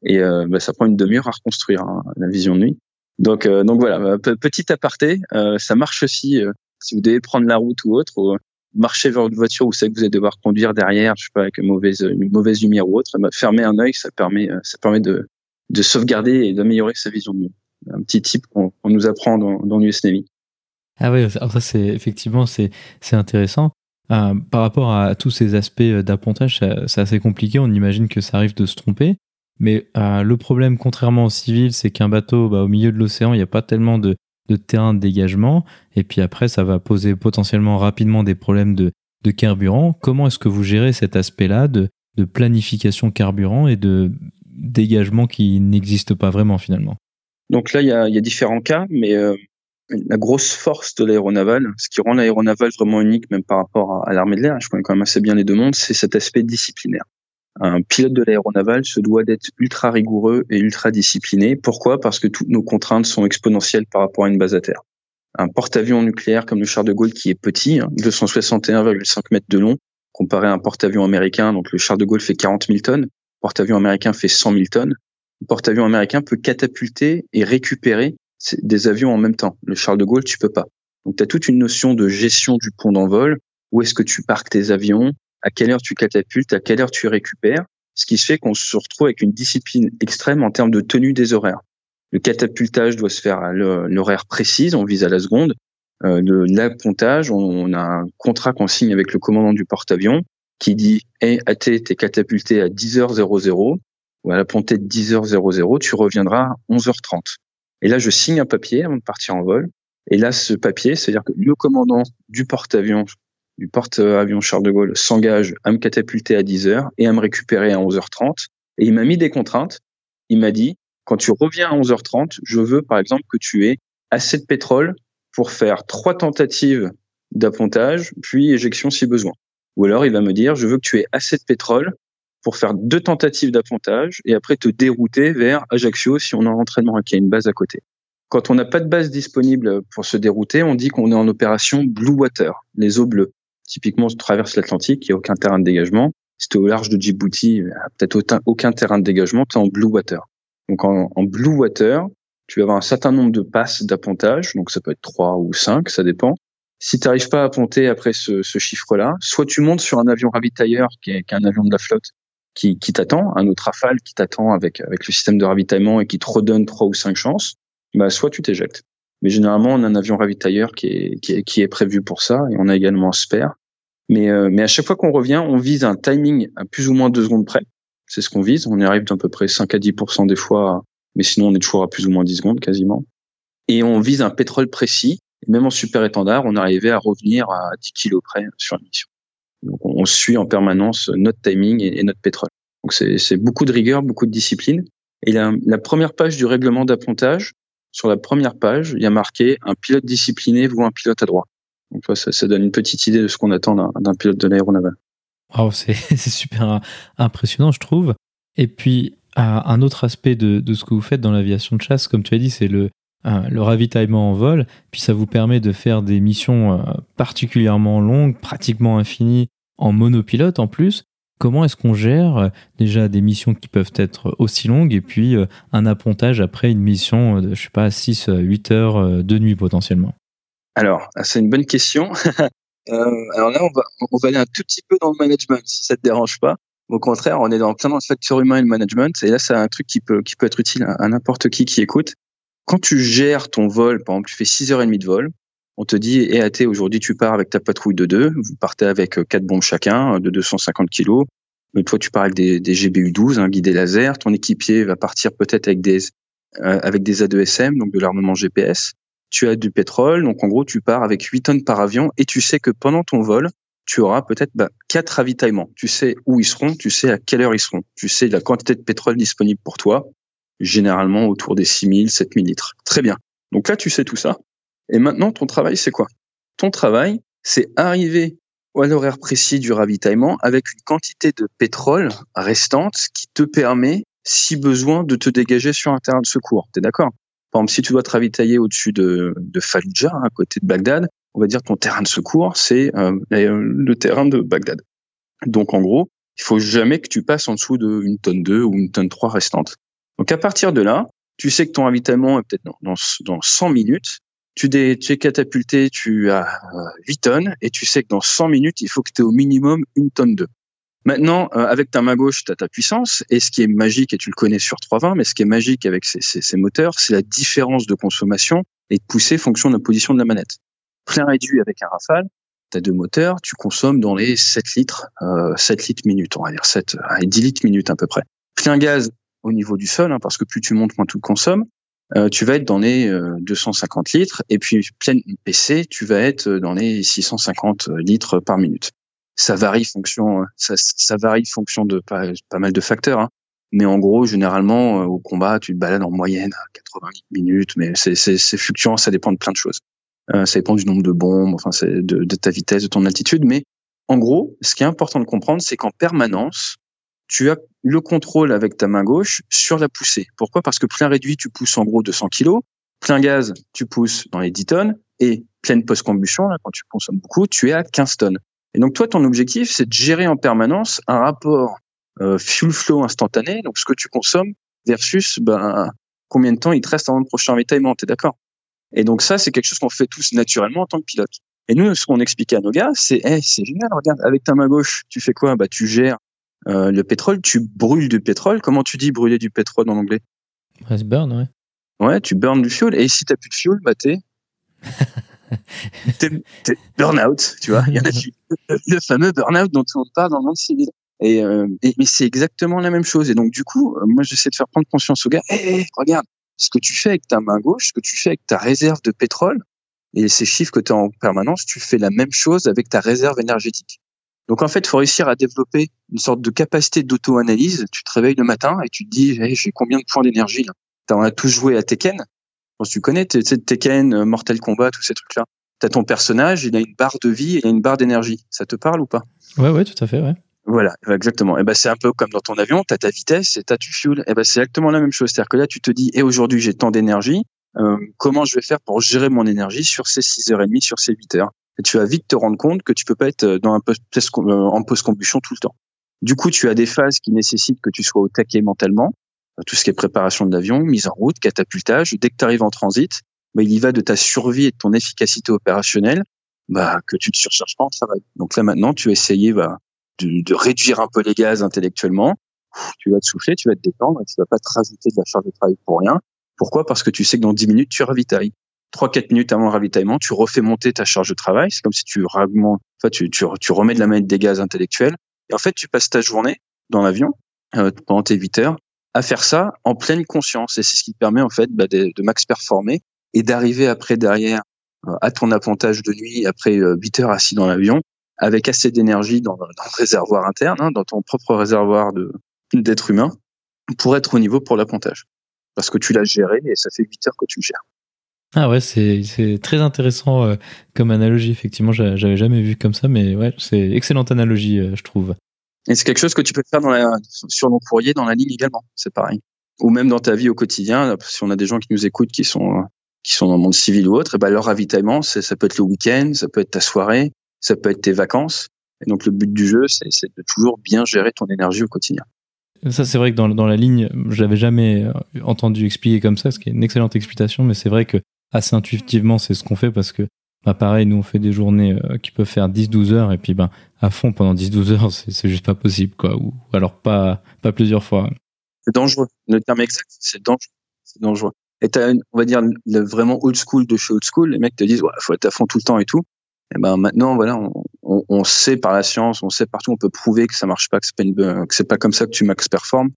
Et euh, bah, ça prend une demi-heure à reconstruire hein, la vision de nuit. Donc, euh, donc voilà, petit aparté, ça marche aussi si vous devez prendre la route ou autre, ou marcher vers une voiture où vous savez que vous allez devoir conduire derrière, je sais pas, avec une mauvaise, une mauvaise lumière ou autre, bah, fermer un œil, ça permet, ça permet de, de sauvegarder et d'améliorer sa vision de nuit. un petit type qu'on nous apprend dans, dans. Ah oui, ça c'est effectivement c'est c'est intéressant. Euh, par rapport à tous ces aspects d'appontage, c'est assez compliqué. On imagine que ça arrive de se tromper. Mais euh, le problème, contrairement au civil, c'est qu'un bateau, bah, au milieu de l'océan, il n'y a pas tellement de, terrain de dégagement. Et puis après, ça va poser potentiellement rapidement des problèmes de, carburant. Comment est-ce que vous gérez cet aspect-là de, planification carburant et de dégagement qui n'existe pas vraiment finalement? Donc là, il y a, différents cas, mais euh, la grosse force de l'aéronaval, ce qui rend l'aéronaval vraiment unique, même par rapport à, l'armée de l'air, je connais quand même assez bien les deux mondes, c'est cet aspect disciplinaire un pilote de l'aéronaval se doit d'être ultra rigoureux et ultra discipliné. Pourquoi? Parce que toutes nos contraintes sont exponentielles par rapport à une base à terre. Un porte-avions nucléaire comme le Charles de Gaulle qui est petit, 261,5 hein, mètres de long, comparé à un porte-avions américain, donc le Charles de Gaulle fait 40 000 tonnes, porte-avions américain fait 100 000 tonnes. Le porte-avions américain peut catapulter et récupérer des avions en même temps. Le Charles de Gaulle, tu peux pas. Donc tu as toute une notion de gestion du pont d'envol. Où est-ce que tu parques tes avions? À quelle heure tu catapultes, à quelle heure tu récupères, ce qui se fait qu'on se retrouve avec une discipline extrême en termes de tenue des horaires. Le catapultage doit se faire à l'horaire précis, on vise à la seconde. Euh, l'appontage, on, a un contrat qu'on signe avec le commandant du porte-avions qui dit hey, AT, t'es catapulté à 10h00 ou à la pontée de 10h00, tu reviendras à 11h30. Et là, je signe un papier avant de partir en vol. Et là, ce papier, c'est-à-dire que le commandant du porte-avions du porte-avions Charles de Gaulle s'engage à me catapulter à 10 heures et à me récupérer à 11h30. Et il m'a mis des contraintes. Il m'a dit, quand tu reviens à 11h30, je veux par exemple que tu aies assez de pétrole pour faire trois tentatives d'appontage, puis éjection si besoin. Ou alors il va me dire, je veux que tu aies assez de pétrole pour faire deux tentatives d'appontage et après te dérouter vers Ajaccio si on a un entraînement et y a une base à côté. Quand on n'a pas de base disponible pour se dérouter, on dit qu'on est en opération Blue Water, les eaux bleues. Typiquement, tu traverses l'Atlantique, il n'y a aucun terrain de dégagement. Si tu au large de Djibouti, peut-être aucun, terrain de dégagement, tu es en blue water. Donc en, blue water, tu vas avoir un certain nombre de passes d'appontage, donc ça peut être trois ou cinq, ça dépend. Si tu n'arrives pas à ponter après ce, chiffre-là, soit tu montes sur un avion ravitailleur qui est, un avion de la flotte qui, t'attend, un autre rafale qui t'attend avec, avec le système de ravitaillement et qui te redonne trois ou cinq chances, bah, soit tu t'éjectes. Mais généralement, on a un avion ravitailleur qui est, qui est, qui est prévu pour ça, et on a également un spare. Mais, euh, mais à chaque fois qu'on revient, on vise un timing à plus ou moins deux secondes près. C'est ce qu'on vise. On y arrive d'à peu près 5 à 10% des fois, mais sinon on est toujours à plus ou moins 10 secondes quasiment. Et on vise un pétrole précis. Même en super étendard, on arrivait à revenir à 10 kilos près sur la mission. Donc on suit en permanence notre timing et, notre pétrole. Donc c'est beaucoup de rigueur, beaucoup de discipline. Et la, première page du règlement d'appontage, sur la première page, il y a marqué un pilote discipliné ou un pilote adroit. Donc ça, donne une petite idée de ce qu'on attend d'un pilote de l'aéronaval. Wow, [LAUGHS] c'est super impressionnant, je trouve. Et puis, un autre aspect de, de, ce que vous faites dans l'aviation de chasse, comme tu as dit, c'est le, le ravitaillement en vol. Puis ça vous permet de faire des missions euh, particulièrement longues, pratiquement infinies, en monopilote en plus. Comment est-ce qu'on gère euh, déjà des missions qui peuvent être aussi longues et puis euh, un appontage après une mission de, je sais pas, 6, 8 heures de nuit potentiellement? Alors, c'est une bonne question. [LAUGHS] euh, alors là, on va, on va aller un tout petit peu dans le management, si ça te dérange pas. Au contraire, on est dans plein dans le facteur humain et le management. Et là, c'est un truc qui peut, qui peut être utile à, n'importe qui qui écoute. Quand tu gères ton vol, par exemple, tu fais 6h30 de vol, on te dit, et eh, aujourd'hui, tu pars avec ta patrouille de deux, vous partez avec euh, quatre bombes chacun euh, de 250 kilos. Mais toi, tu pars avec des, des GBU-12, un guidé laser. Ton équipier va partir peut-être avec des, euh, avec des A2SM, donc de l'armement GPS. Tu as du pétrole, donc en gros, tu pars avec 8 tonnes par avion et tu sais que pendant ton vol, tu auras peut-être bah, quatre ravitaillements. Tu sais où ils seront, tu sais à quelle heure ils seront, tu sais la quantité de pétrole disponible pour toi, généralement autour des 6000, 7000 litres. Très bien. Donc là, tu sais tout ça. Et maintenant, ton travail, c'est quoi? Ton travail, c'est arriver à l'horaire précis du ravitaillement avec une quantité de pétrole restante qui te permet, si besoin, de te dégager sur un terrain de secours. T'es d'accord? Par exemple, si tu dois te ravitailler au-dessus de, de Fallujah, à côté de Bagdad, on va dire ton terrain de secours, c'est euh, le terrain de Bagdad. Donc, en gros, il faut jamais que tu passes en dessous d'une tonne 2 ou une tonne 3 restante. Donc, à partir de là, tu sais que ton ravitaillement est peut-être dans, dans, dans 100 minutes tu, es catapulté, tu as 8 tonnes, et tu sais que dans 100 minutes, il faut que tu aies au minimum une tonne 2. Maintenant, euh, avec ta main gauche, tu as ta puissance. Et ce qui est magique, et tu le connais sur 320, mais ce qui est magique avec ces, ces, ces moteurs, c'est la différence de consommation et de poussée fonction de la position de la manette. Plein réduit avec un rafale, tu as deux moteurs, tu consommes dans les 7 litres, euh, 7 litres minutes, on va dire 7, 10 litres minutes à peu près. Plein gaz au niveau du sol, hein, parce que plus tu montes, moins tu consommes. Euh, tu vas être dans les 250 euh, litres, et puis pleine PC, tu vas être dans les 650 litres par minute ça varie fonction, ça, ça varie fonction de pas, pas mal de facteurs. Hein. Mais en gros, généralement, euh, au combat, tu te balades en moyenne à 80 minutes, mais c'est fluctuant, ça dépend de plein de choses. Euh, ça dépend du nombre de bombes, enfin, de, de, ta vitesse, de ton altitude. Mais en gros, ce qui est important de comprendre, c'est qu'en permanence, tu as le contrôle avec ta main gauche sur la poussée. Pourquoi? Parce que plein réduit, tu pousses en gros 200 kg, plein gaz, tu pousses dans les 10 tonnes, et pleine post-combustion, quand tu consommes beaucoup, tu es à 15 tonnes. Et donc toi, ton objectif, c'est de gérer en permanence un rapport euh, fuel flow instantané, donc ce que tu consommes versus ben, combien de temps il te reste avant le prochain ravitaillement, t'es d'accord? Et donc ça, c'est quelque chose qu'on fait tous naturellement en tant que pilote. Et nous, ce qu'on expliquait à nos gars, c'est hey, c'est génial, regarde, avec ta main gauche, tu fais quoi? Bah tu gères euh, le pétrole, tu brûles du pétrole. Comment tu dis brûler du pétrole en anglais Ouais, burn, ouais. Ouais, tu burn du fuel. Et si t'as plus de fuel, bah t'es [LAUGHS] burn-out, tu vois. Il y en a [LAUGHS] [LAUGHS] le fameux burn-out dont on parle dans le monde civil. Et, euh, et mais c'est exactement la même chose. Et donc du coup, euh, moi j'essaie de faire prendre conscience aux gars. Hé, regarde, ce que tu fais avec ta main gauche, ce que tu fais avec ta réserve de pétrole et ces chiffres que tu as en permanence, tu fais la même chose avec ta réserve énergétique. Donc en fait, il faut réussir à développer une sorte de capacité d'auto-analyse. Tu te réveilles le matin et tu te dis, hey, j'ai combien de points d'énergie là? On a tous joué à Tekken tu connais, Tekken, euh, Mortal Kombat, tous ces trucs-là. T'as ton personnage, il a une barre de vie, il a une barre d'énergie. Ça te parle ou pas? Ouais, ouais, tout à fait, ouais. Voilà, exactement. Et ben c'est un peu comme dans ton avion, tu as ta vitesse et tu as tu fuel. Et ben c'est exactement la même chose, c'est-à-dire que là tu te dis et aujourd'hui j'ai tant d'énergie, euh, comment je vais faire pour gérer mon énergie sur ces 6h30, sur ces 8 heures? Tu vas vite te rendre compte que tu peux pas être euh, dans un post en post-combustion tout le temps. Du coup, tu as des phases qui nécessitent que tu sois au taquet mentalement, tout ce qui est préparation de l'avion, mise en route, catapultage. Dès que tu arrives en transit, bah, il y va de ta survie et de ton efficacité opérationnelle bah, que tu te surcharges pas en travail. Donc là maintenant, tu vas essayer bah, de, de, réduire un peu les gaz intellectuellement. Tu vas te souffler, tu vas te détendre et tu vas pas te rajouter de la charge de travail pour rien. Pourquoi? Parce que tu sais que dans 10 minutes, tu ravitailles. 3-4 minutes avant le ravitaillement, tu refais monter ta charge de travail. C'est comme si tu, enfin, tu, tu, tu remets de la manette des gaz intellectuels. Et en fait, tu passes ta journée dans l'avion euh, pendant tes 8 heures à faire ça en pleine conscience. Et c'est ce qui te permet en fait bah, de, de, max performer et d'arriver après derrière euh, à ton appontage de nuit après 8 euh, heures assis dans l'avion avec assez d'énergie dans, dans, le [LAUGHS] réservoir interne, hein, dans ton propre réservoir de d'être humain pour être au niveau pour l'appontage. Parce que tu l'as géré et ça fait 8 heures que tu le gères. Ah ouais, c'est très intéressant euh, comme analogie. Effectivement, j'avais jamais vu comme ça, mais ouais, c'est excellente analogie, je trouve. Et c'est quelque chose que tu peux faire dans la, sur nos courriers, dans la ligne également. C'est pareil. Ou même dans ta vie au quotidien. Si on a des gens qui nous écoutent qui sont, qui sont dans le monde civil ou autre, et ben leur ravitaillement, ça peut être le week-end, ça peut être ta soirée, ça peut être tes vacances. Et donc le but du jeu, c'est de toujours bien gérer ton énergie au quotidien. Ça, c'est vrai que dans, dans la ligne, je l'avais jamais euh, entendu expliquer comme ça, ce qui est une excellente explication, mais c'est vrai que assez intuitivement, c'est ce qu'on fait parce que bah pareil, nous on fait des journées euh, qui peuvent faire 10-12 heures et puis ben à fond pendant 10-12 heures, c'est juste pas possible quoi. Ou alors pas pas plusieurs fois. C'est dangereux. Le terme exact, c'est dangereux. C'est dangereux. Et t'as, on va dire, le vraiment old school de chez old school. Les mecs te disent, ouais, faut être à fond tout le temps et tout. Et ben maintenant, voilà, on, on, on, sait par la science, on sait partout, on peut prouver que ça marche pas, que c'est pas, une, que c'est pas comme ça que tu max performes.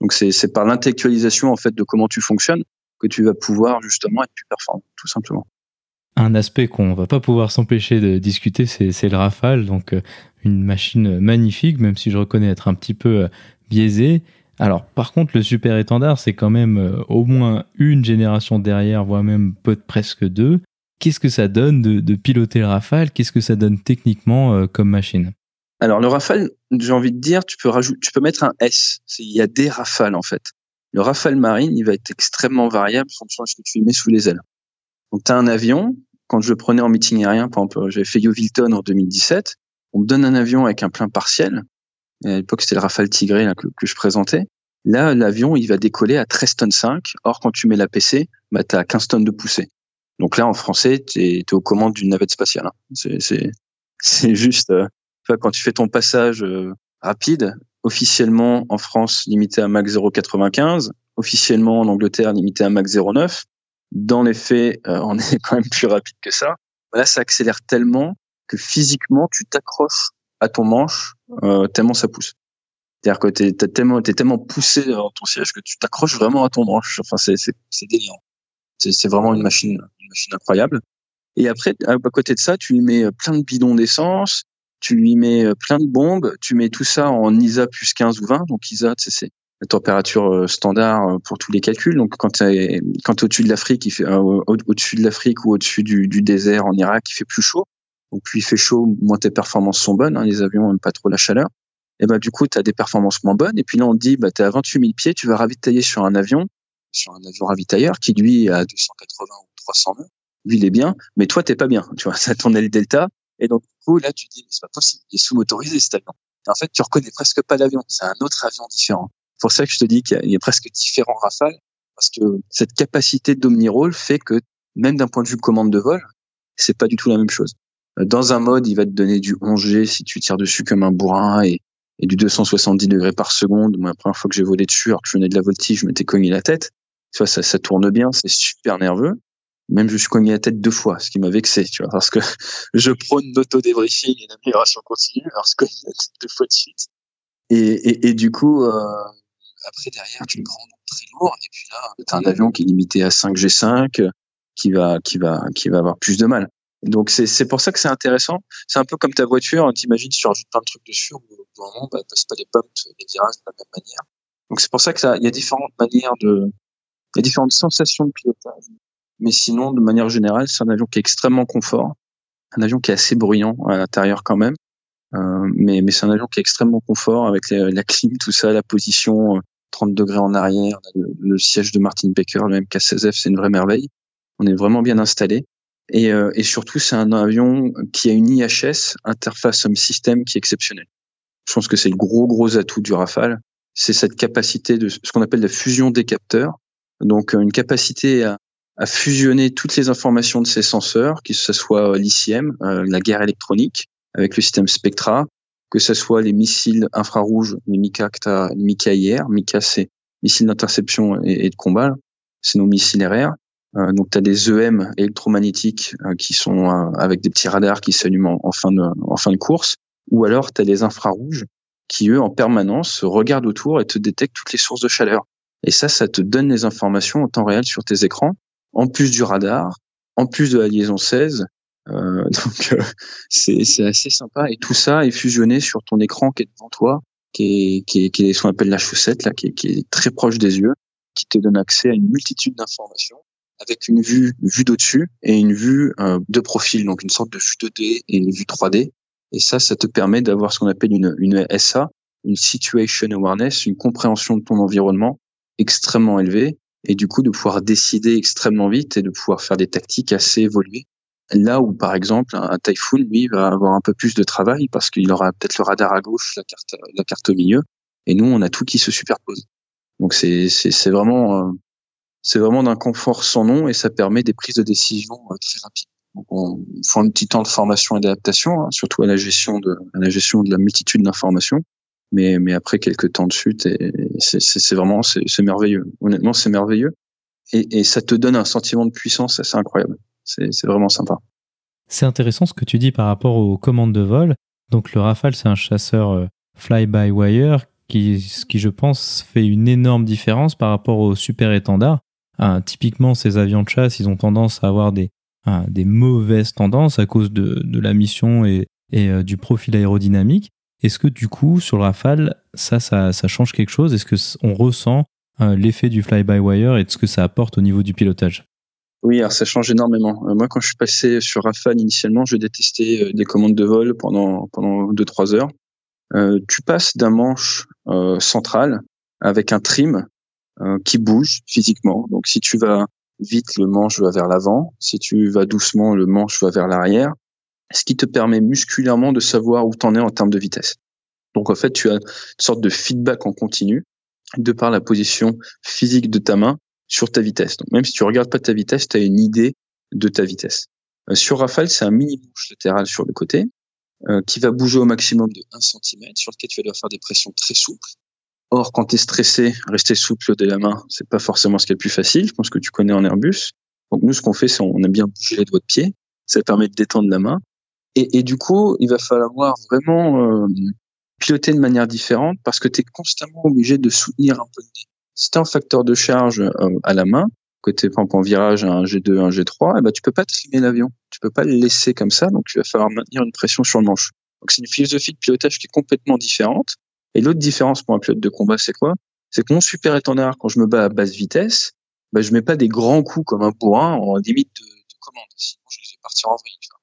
Donc c'est, c'est par l'intellectualisation en fait de comment tu fonctionnes que tu vas pouvoir justement être plus performant, tout simplement un aspect qu'on va pas pouvoir s'empêcher de discuter, c'est le Rafale, donc euh, une machine magnifique, même si je reconnais être un petit peu euh, biaisé. Alors, par contre, le super étendard, c'est quand même euh, au moins une génération derrière, voire même peut presque deux. Qu'est-ce que ça donne de, de piloter le Rafale? Qu'est-ce que ça donne techniquement comme machine? Alors, le Rafale, j'ai envie de dire, tu peux rajouter, tu peux mettre un S. Il y a des Rafales en fait. Le Rafale Marine, il va être extrêmement variable en fonction de ce que tu mets sous les ailes. Donc, tu as un avion, quand je le prenais en meeting aérien, par exemple, j'avais fait Yovilton en 2017, on me donne un avion avec un plein partiel. à l'époque, c'était le Rafale Tigré que, je présentais. Là, l'avion, il va décoller à 13 tonnes 5. Or, quand tu mets la PC, bah, tu as 15 tonnes de poussée. Donc là, en français, tu es, aux commandes d'une navette spatiale. Hein. C'est [LAUGHS] juste, euh, quand tu fais ton passage euh, rapide, officiellement en France limité à Mach 0,95, officiellement en Angleterre limité à Mach 0,9. Dans les faits, euh, on [LAUGHS] est quand même plus rapide que ça. Là, ça accélère tellement que physiquement, tu t'accroches à ton manche euh, tellement ça pousse. C'est-à-dire que t'es es tellement, es tellement poussé dans ton siège que tu t'accroches vraiment à ton manche. Enfin, c'est délirant. C'est vraiment une machine, une machine incroyable. Et après, à côté de ça, tu lui mets plein de bidons d'essence, tu lui mets plein de bombes, tu mets tout ça en ISA plus 15 ou 20. Donc ISA, c'est la température euh, standard euh, pour tous les calculs. Donc quand es, quand au-dessus de l'Afrique, il fait euh, au-dessus de l'Afrique ou au-dessus du, du, désert en Irak, il fait plus chaud. Donc plus il fait chaud, moins tes performances sont bonnes. Hein, les avions n'aiment pas trop la chaleur. Et ben du coup, tu as des performances moins bonnes. Et puis là, on te dit, bah, tu à 28 000 pieds, tu vas ravitailler sur un avion, sur un avion ravitailleur qui lui est à 280 ou 300 nœuds. Lui, il est bien, mais toi, t'es pas bien. Tu vois, ça tourne le delta. Et donc, du coup, là, tu dis, mais c'est pas possible. Il est sous-motorisé, cet avion. Et en fait, tu reconnais presque pas l'avion. C'est un autre avion différent. C'est pour ça que je te dis qu'il y, a presque différents rafales. Parce que cette capacité d'omni-rôle fait que, même d'un point de vue commande de vol, c'est pas du tout la même chose. Dans un mode, il va te donner du 11G si tu tires dessus comme un bourrin et, et du 270 degrés par seconde. Moi, la première fois que j'ai volé dessus, alors que je venais de la voltige, je m'étais cogné la tête. Tu vois, ça, ça tourne bien, c'est super nerveux. Même je suis cogné la tête deux fois, ce qui m'a vexé, tu vois, parce que [LAUGHS] je prône l'auto-débriefing et l'amélioration continue, alors je cogne la tête deux fois de suite. Et, et, et du coup, euh, après derrière, tu le grand très lourd, et puis là, t'as un avion qui est limité à 5G5, qui va, qui va, qui va avoir plus de mal. Donc c'est c'est pour ça que c'est intéressant. C'est un peu comme ta voiture. T'imagines, tu rajoutes plein de trucs dessus, au bout d'un moment, bah, passe pas les pommes, les virages de la même manière. Donc c'est pour ça que ça, il y a différentes manières de, il y a différentes sensations de pilotage. Mais sinon, de manière générale, c'est un avion qui est extrêmement confort, un avion qui est assez bruyant à l'intérieur quand même. Euh, mais mais c'est un avion qui est extrêmement confort avec la, clim, tout ça, la position 30 euh, degrés en arrière, le, siège de Martin Baker, le MK16F, c'est une vraie merveille. On est vraiment bien installé. Et, euh, et surtout, c'est un avion qui a une IHS, interface homme système, qui est exceptionnelle. Je pense que c'est le gros gros atout du Rafale, c'est cette capacité de ce qu'on appelle la fusion des capteurs. Donc une capacité à, à fusionner toutes les informations de ces senseurs, que ce soit l'ICM, euh, la guerre électronique, avec le système Spectra, que ce soit les missiles infrarouges, les Mika que Mika hier. Mika, c'est missiles d'interception et, de combat. C'est nos missiles RR. Euh, donc, tu as des EM électromagnétiques euh, qui sont euh, avec des petits radars qui s'allument en, fin de, en fin de course. Ou alors, tu as des infrarouges qui, eux, en permanence, regardent autour et te détectent toutes les sources de chaleur. Et ça, ça te donne les informations en temps réel sur tes écrans, en plus du radar, en plus de la liaison 16. Euh, [LAUGHS] donc, c'est assez sympa. Et tout ça est fusionné sur ton écran qui est devant toi, qui est, qui est, qui est ce qu'on appelle la chaussette, là, qui est, qui est très proche des yeux, qui te donne accès à une multitude d'informations avec une vue vue d'au-dessus et une vue euh, de profil, donc une sorte de vue 2D et une vue 3D. Et ça, ça te permet d'avoir ce qu'on appelle une, une SA, une Situation Awareness, une compréhension de ton environnement extrêmement élevée, et du coup de pouvoir décider extrêmement vite et de pouvoir faire des tactiques assez évoluées. Là où, par exemple, un Typhoon, lui, va avoir un peu plus de travail parce qu'il aura peut-être le radar à gauche, la carte, la carte au milieu, et nous, on a tout qui se superpose. Donc c'est c'est vraiment euh, c'est vraiment d'un confort sans nom et ça permet des prises de décision euh, très rapides. Donc on faut un petit temps de formation et d'adaptation, hein, surtout à la gestion de à la gestion de la multitude d'informations. Mais mais après quelques temps de chute, c'est vraiment c'est merveilleux. Honnêtement, c'est merveilleux et, et ça te donne un sentiment de puissance assez incroyable. C'est vraiment sympa. C'est intéressant ce que tu dis par rapport aux commandes de vol. Donc le Rafale, c'est un chasseur euh, fly-by-wire qui, qui, je pense, fait une énorme différence par rapport au super étendard. Ah, typiquement, ces avions de chasse, ils ont tendance à avoir des, ah, des mauvaises tendances à cause de, de la mission et, et euh, du profil aérodynamique. Est-ce que du coup, sur le Rafale, ça, ça, change quelque chose? Est-ce qu'on ressent euh, l'effet du fly-by-wire et de ce que ça apporte au niveau du pilotage? Oui, alors ça change énormément. Euh, moi, quand je suis passé sur Rafale initialement, je détestais des commandes de vol pendant pendant deux trois heures. Euh, tu passes d'un manche euh, central avec un trim euh, qui bouge physiquement. Donc si tu vas vite, le manche va vers l'avant. Si tu vas doucement, le manche va vers l'arrière. Ce qui te permet musculairement de savoir où tu en es en termes de vitesse. Donc en fait, tu as une sorte de feedback en continu de par la position physique de ta main sur ta vitesse. Donc même si tu regardes pas ta vitesse, tu as une idée de ta vitesse. Euh, sur Rafale, c'est un mini manche latéral sur le côté euh, qui va bouger au maximum de 1 cm, sur lequel tu vas devoir faire des pressions très souples. Or, quand tu es stressé, rester souple de la main, c'est pas forcément ce qui est le plus facile. Je pense que tu connais en Airbus. Donc nous, ce qu'on fait, c'est on aime bien bouger les doigts de pied. Ça permet de détendre la main. Et, et du coup, il va falloir vraiment euh, piloter de manière différente parce que tu es constamment obligé de soutenir un peu le nez. Si tu un facteur de charge euh, à la main, côté par en virage un G2, un G3, eh ben, tu peux pas trimer l'avion. Tu peux pas le laisser comme ça, donc il va falloir maintenir une pression sur le manche. Donc c'est une philosophie de pilotage qui est complètement différente. Et l'autre différence pour un pilote de combat, c'est quoi? C'est que mon super étendard, quand je me bats à basse vitesse, ben, je mets pas des grands coups comme un bourrin en limite de, de commande. Sinon, je les fais partir en vrille.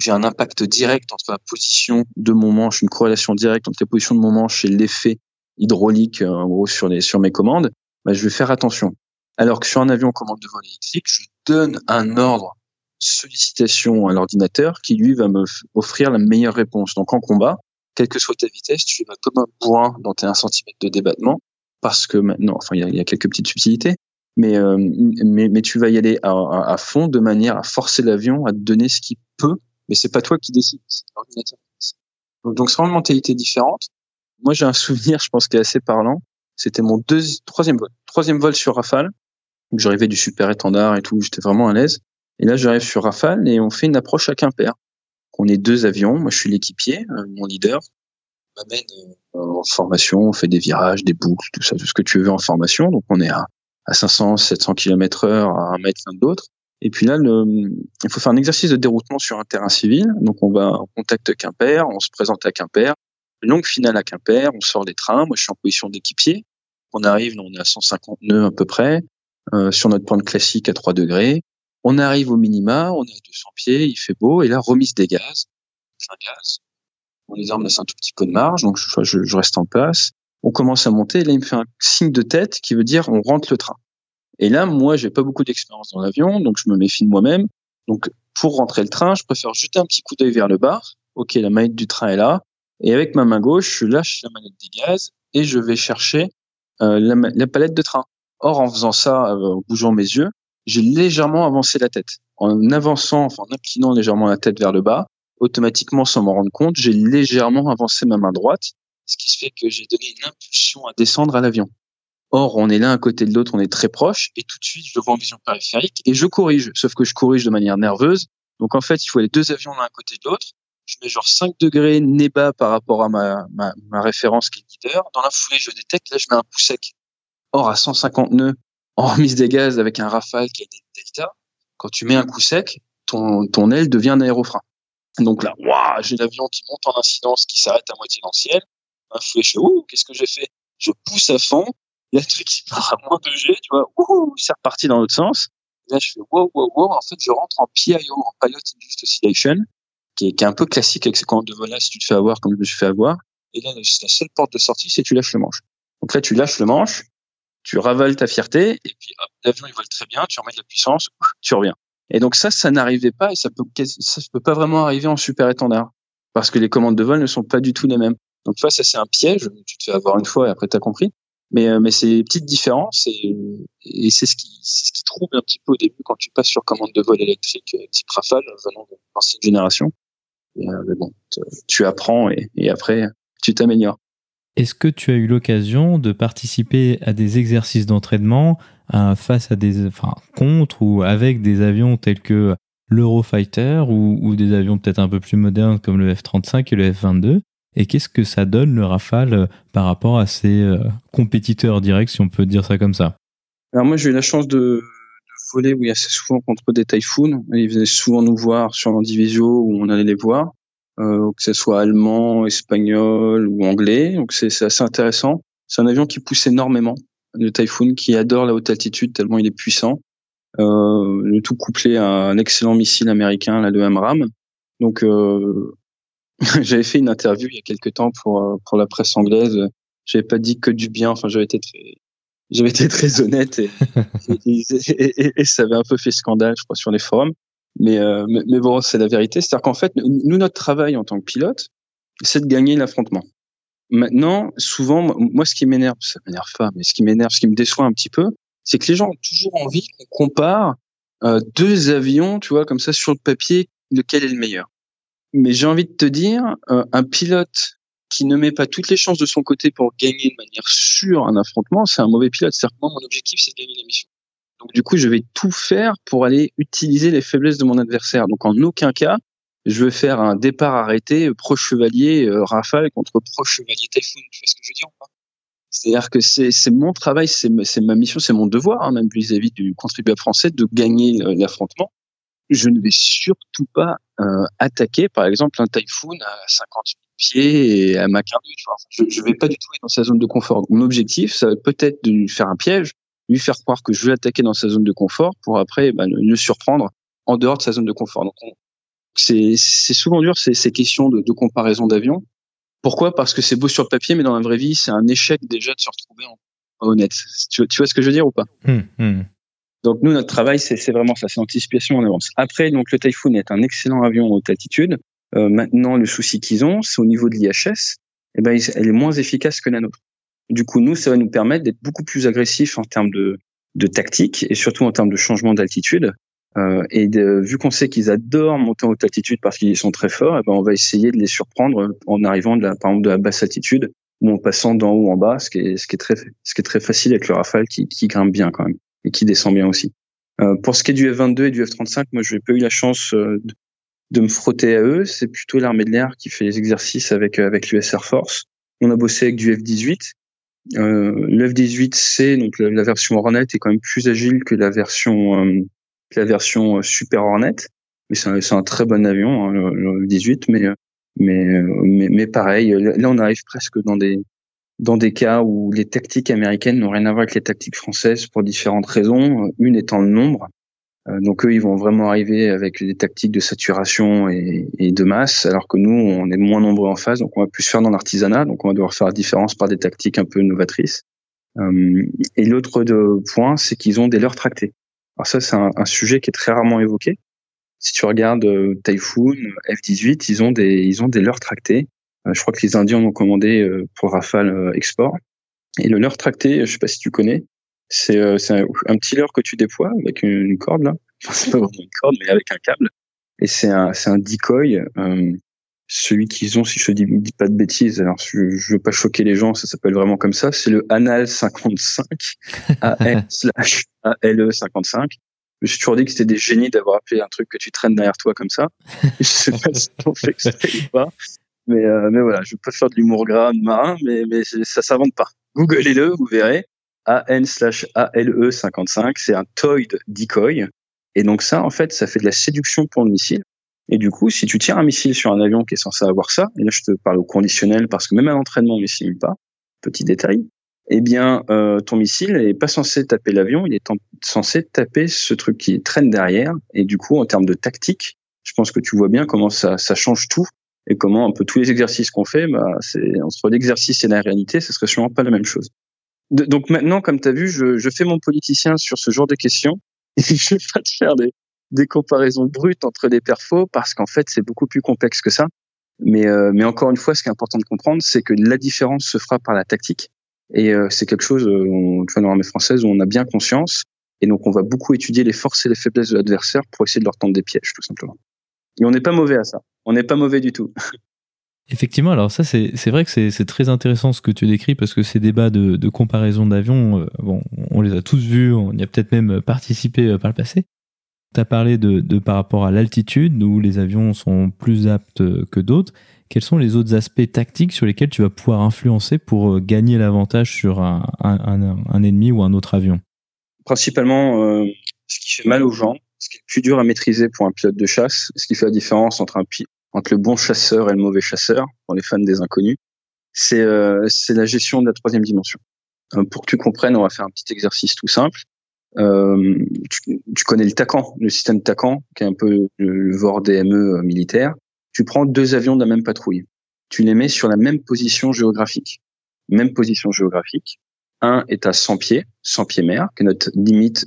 J'ai un impact direct entre la position de mon manche, une corrélation directe entre la position de mon manche et l'effet hydraulique, en gros, sur, les, sur mes commandes. Ben, je vais faire attention. Alors que sur un avion commande de vol électrique, je donne un ordre sollicitation à l'ordinateur qui lui va me offrir la meilleure réponse. Donc en combat, quelle que soit ta vitesse, tu vas comme un point dans tes 1 cm de débattement parce que maintenant, enfin il y a, quelques petites subtilités, mais, euh, mais, mais tu vas y aller à, à, fond de manière à forcer l'avion à te donner ce qu'il peut, mais c'est pas toi qui décide, c'est l'ordinateur. Donc, donc c'est vraiment une mentalité différente. Moi j'ai un souvenir, je pense, qui est assez parlant. C'était mon deuxième, troisième vol, troisième vol sur Rafale j'arrivais du super étendard et tout, j'étais vraiment à l'aise. Et là, j'arrive sur Rafale et on fait une approche à Quimper. On est deux avions, moi je suis l'équipier, euh, mon leader m'amène euh, en formation, on fait des virages, des boucles, tout ça, tout ce que tu veux en formation. Donc on est à, à 500, 700 km heure, à un mètre l'un de l'autre. Et puis là, le, il faut faire un exercice de déroutement sur un terrain civil. Donc on va en contact Quimper, on se présente à Quimper, longue finale à Quimper, on sort des trains. Moi je suis en position d'équipier. On arrive, on est à 150 nœuds à peu près. Euh, sur notre pointe classique à 3 degrés. On arrive au minima, on est à 200 pieds, il fait beau, et là, remise des gaz, un gaz. On les armes laissent un tout petit peu de marge, donc je, je, je, reste en place. On commence à monter, et là, il me fait un signe de tête qui veut dire on rentre le train. Et là, moi, j'ai pas beaucoup d'expérience dans l'avion, donc je me méfie de moi-même. Donc, pour rentrer le train, je préfère jeter un petit coup d'œil vers le bar. Ok, la manette du train est là. Et avec ma main gauche, je lâche la manette des gaz et je vais chercher euh, la, palette de train. Or, en faisant ça, euh, en bougeant mes yeux, j'ai légèrement avancé la tête. En avançant, enfin en inclinant légèrement la tête vers le bas, automatiquement, sans m'en rendre compte, j'ai légèrement avancé ma main droite, ce qui fait que j'ai donné une impulsion à descendre à l'avion. Or, on est l'un à côté de l'autre, on est très proche, et tout de suite, je le vois en vision périphérique, et je corrige, sauf que je corrige de manière nerveuse. Donc, en fait, il faut les deux avions l'un à côté de l'autre. Je mets genre 5 degrés nez bas par rapport à ma, ma, ma référence qui est leader. Dans la foulée, je détecte, là, je mets un coup sec. Or, à 150 nœuds, en remise des gaz avec un Rafale qui des delta, quand tu mets un coup sec, ton, ton aile devient un aérofrein. Donc là, waouh, j'ai l'avion qui monte en incidence, qui s'arrête à moitié dans le ciel. Un fouet, je ouh, qu'est-ce que j'ai fait? Je pousse à fond. Il y a le truc qui part à moins de G, tu vois, ouh, c'est reparti dans l'autre sens. là, je fais wow, wow, wow. En fait, je rentre en PIO, en Pilot Induced Oscillation, qui est, qui est un peu classique avec ces commandes de vol si tu te fais avoir comme je me suis fait avoir. Et là, la seule porte de sortie, c'est tu lâches le manche. Donc là, tu lâches le manche, tu ravales ta fierté, et puis l'avion il vole très bien, tu remets de la puissance, tu reviens. Et donc ça, ça n'arrivait pas, et ça peut, ça peut pas vraiment arriver en super étendard, parce que les commandes de vol ne sont pas du tout les mêmes. Donc tu vois, ça c'est un piège, tu te fais avoir une fois et après tu as compris. Mais, euh, mais c'est des petites différences et, et c'est ce qui, ce qui trouble un petit peu au début quand tu passes sur commande de vol électrique euh, type Rafale venant de l'ancienne génération. Et, euh, mais bon, tu apprends et, et après tu t'améliores. Est-ce que tu as eu l'occasion de participer à des exercices d'entraînement face à des, enfin, contre ou avec des avions tels que l'Eurofighter ou, ou des avions peut-être un peu plus modernes comme le F-35 et le F-22? Et qu'est-ce que ça donne le Rafale euh, par rapport à ses euh, compétiteurs directs, si on peut dire ça comme ça? Alors moi j'ai eu la chance de, de voler oui, assez souvent contre des Typhoons. Ils venaient souvent nous voir sur l'Andivisio où on allait les voir euh, que ce soit allemand, espagnol ou anglais. Donc c'est assez intéressant. C'est un avion qui pousse énormément, le Typhoon, qui adore la haute altitude tellement il est puissant. Le tout couplé à un excellent missile américain, là, le MRAM. Donc [LAUGHS] j'avais fait une interview il y a quelques temps pour euh, pour la presse anglaise. J'avais pas dit que du bien. Enfin, j'avais été très j'avais été très honnête et, [LAUGHS] et, et, et, ça avait un peu fait scandale, je crois, sur les forums. Euh, mais, mais, bon, c'est la vérité. C'est-à-dire qu'en fait, nous, notre travail en tant que pilote, c'est de gagner l'affrontement. Maintenant, souvent, moi, ce qui m'énerve, ça m'énerve pas, mais ce qui m'énerve, ce qui me déçoit un petit peu, c'est que les gens ont toujours envie qu'on compare euh, deux avions, tu vois, comme ça sur le papier, lequel est le meilleur. Mais j'ai envie de te dire, euh, un pilote qui ne met pas toutes les chances de son côté pour gagner de manière sûre un affrontement, c'est un mauvais pilote. C'est-à-dire que moi, mon objectif, c'est de gagner la mission. Donc du coup, je vais tout faire pour aller utiliser les faiblesses de mon adversaire. Donc en aucun cas, je veux faire un départ arrêté pro chevalier euh, Rafale contre pro chevalier Typhoon. Tu vois ce que je veux dire ou C'est-à-dire que c'est mon travail, c'est ma mission, c'est mon devoir, hein, même vis-à-vis du contribuable français, de gagner l'affrontement. Je ne vais surtout pas euh, attaquer, par exemple, un Typhoon à 50 000 pieds et à Mach 1 Je ne vais pas du tout être dans sa zone de confort. Mon objectif, ça va peut-être de lui faire un piège, lui faire croire que je vais attaquer dans sa zone de confort pour après bah, le surprendre en dehors de sa zone de confort. Donc c'est souvent dur ces, ces questions de, de comparaison d'avions. Pourquoi? Parce que c'est beau sur le papier, mais dans la vraie vie, c'est un échec déjà de se retrouver en honnête. Tu, tu, vois ce que je veux dire ou pas? Hum, hum. Donc nous, notre travail, c'est vraiment ça, c'est anticipation en avance. Après, donc le Typhoon est un excellent avion en haute altitude. Euh, maintenant, le souci qu'ils ont, c'est au niveau de l'IHS, eh ben, elle est moins efficace que la nôtre. Du coup, nous, ça va nous permettre d'être beaucoup plus agressifs en termes de, de tactique et surtout en termes de changement d'altitude. Euh, et de, vu qu'on sait qu'ils adorent monter en haute altitude parce qu'ils sont très forts, eh ben, on va essayer de les surprendre en arrivant de la, par exemple de la basse altitude ou en passant d'en haut en bas, ce qui est, ce qui est très, ce qui est très facile avec le Rafale qui, qui grimpe bien quand même et qui descend bien aussi. Euh, pour ce qui est du F22 et du F35, moi, je n'ai pas eu la chance euh, de, me frotter à eux. C'est plutôt l'armée de l'air qui fait les exercices avec avec l'US Air Force. On a bossé avec du F18 euh, le F-18C, donc la, version Hornet, est quand même plus agile que la version euh, la version euh, Super Hornet. Mais c'est un, un, très bon avion, hein, le, F-18, mais, mais, mais mais pareil. Là, on arrive presque dans des dans des cas où les tactiques américaines n'ont rien à voir avec les tactiques françaises pour différentes raisons. Une étant le nombre. Euh, donc eux, ils vont vraiment arriver avec des tactiques de saturation et, de masse, alors que nous, on est moins nombreux en phase, donc on va plus faire dans l'artisanat, donc on va devoir faire la différence par des tactiques un peu novatrices. Euh, et l'autre point, c'est qu'ils ont des leurres tractés. Alors ça, c'est un, sujet qui est très rarement évoqué. Si tu regardes euh, Typhoon, F-18, ils ont des ils ont des leurres tractés. Euh, je crois que les Indiens en ont commandé euh, pour Rafale Export. Et le leurre tracté, je sais pas si tu connais, c'est euh, un, un, petit leurre que tu déploies avec une, corde là. [LAUGHS] C'est pas vraiment une corde, mais avec un câble. Et c'est un, c'est un decoy. Euh, celui qu'ils ont, si je te dis, pas de bêtises, alors je, je veux pas choquer les gens, ça s'appelle vraiment comme ça. C'est le Anal 55, [LAUGHS] AL slash ALE 55. Je me suis toujours dit que c'était des génies d'avoir appelé un truc que tu traînes derrière toi comme ça. [LAUGHS] je sais pas si on fait exprès ou pas. Mais, euh, mais voilà, je pas faire de l'humour gras marin, mais, mais ça s'invente pas. Googlez-le, vous verrez. AN slash ALE 55, c'est un toid decoy. Et donc ça, en fait, ça fait de la séduction pour le missile. Et du coup, si tu tires un missile sur un avion qui est censé avoir ça, et là je te parle au conditionnel parce que même à l'entraînement, on ne simule pas, petit détail, eh bien, euh, ton missile n'est pas censé taper l'avion, il est censé taper ce truc qui traîne derrière. Et du coup, en termes de tactique, je pense que tu vois bien comment ça, ça change tout et comment un peu tous les exercices qu'on fait, bah, c'est entre l'exercice et la réalité, ce serait sûrement pas la même chose donc maintenant, comme tu as vu, je, je, fais mon politicien sur ce genre de questions. [LAUGHS] Et je vais pas te faire des, des comparaisons brutes entre les perfos parce qu'en fait, c'est beaucoup plus complexe que ça. Mais, euh, mais encore une fois, ce qui est important de comprendre, c'est que la différence se fera par la tactique. Et euh, c'est quelque chose, euh, tu vois, dans l'armée française, où on a bien conscience. Et donc, on va beaucoup étudier les forces et les faiblesses de l'adversaire pour essayer de leur tendre des pièges, tout simplement. Et on n'est pas mauvais à ça. On n'est pas mauvais du tout. [LAUGHS] Effectivement, alors ça, c'est vrai que c'est très intéressant ce que tu décris parce que ces débats de, de comparaison d'avions, euh, bon, on les a tous vus, on y a peut-être même participé euh, par le passé. Tu as parlé de, de, par rapport à l'altitude, où les avions sont plus aptes que d'autres. Quels sont les autres aspects tactiques sur lesquels tu vas pouvoir influencer pour euh, gagner l'avantage sur un, un, un, ennemi ou un autre avion? Principalement, euh, ce qui fait mal aux gens, ce qui est plus dur à maîtriser pour un pilote de chasse, ce qui fait la différence entre un, entre le bon chasseur et le mauvais chasseur, pour les fans des inconnus, c'est euh, la gestion de la troisième dimension. Euh, pour que tu comprennes, on va faire un petit exercice tout simple. Euh, tu, tu, connais le TACAN, le système TACAN, qui est un peu le, VOR DME euh, militaire. Tu prends deux avions de la même patrouille. Tu les mets sur la même position géographique. Même position géographique. Un est à 100 pieds, 100 pieds mer, qui est notre limite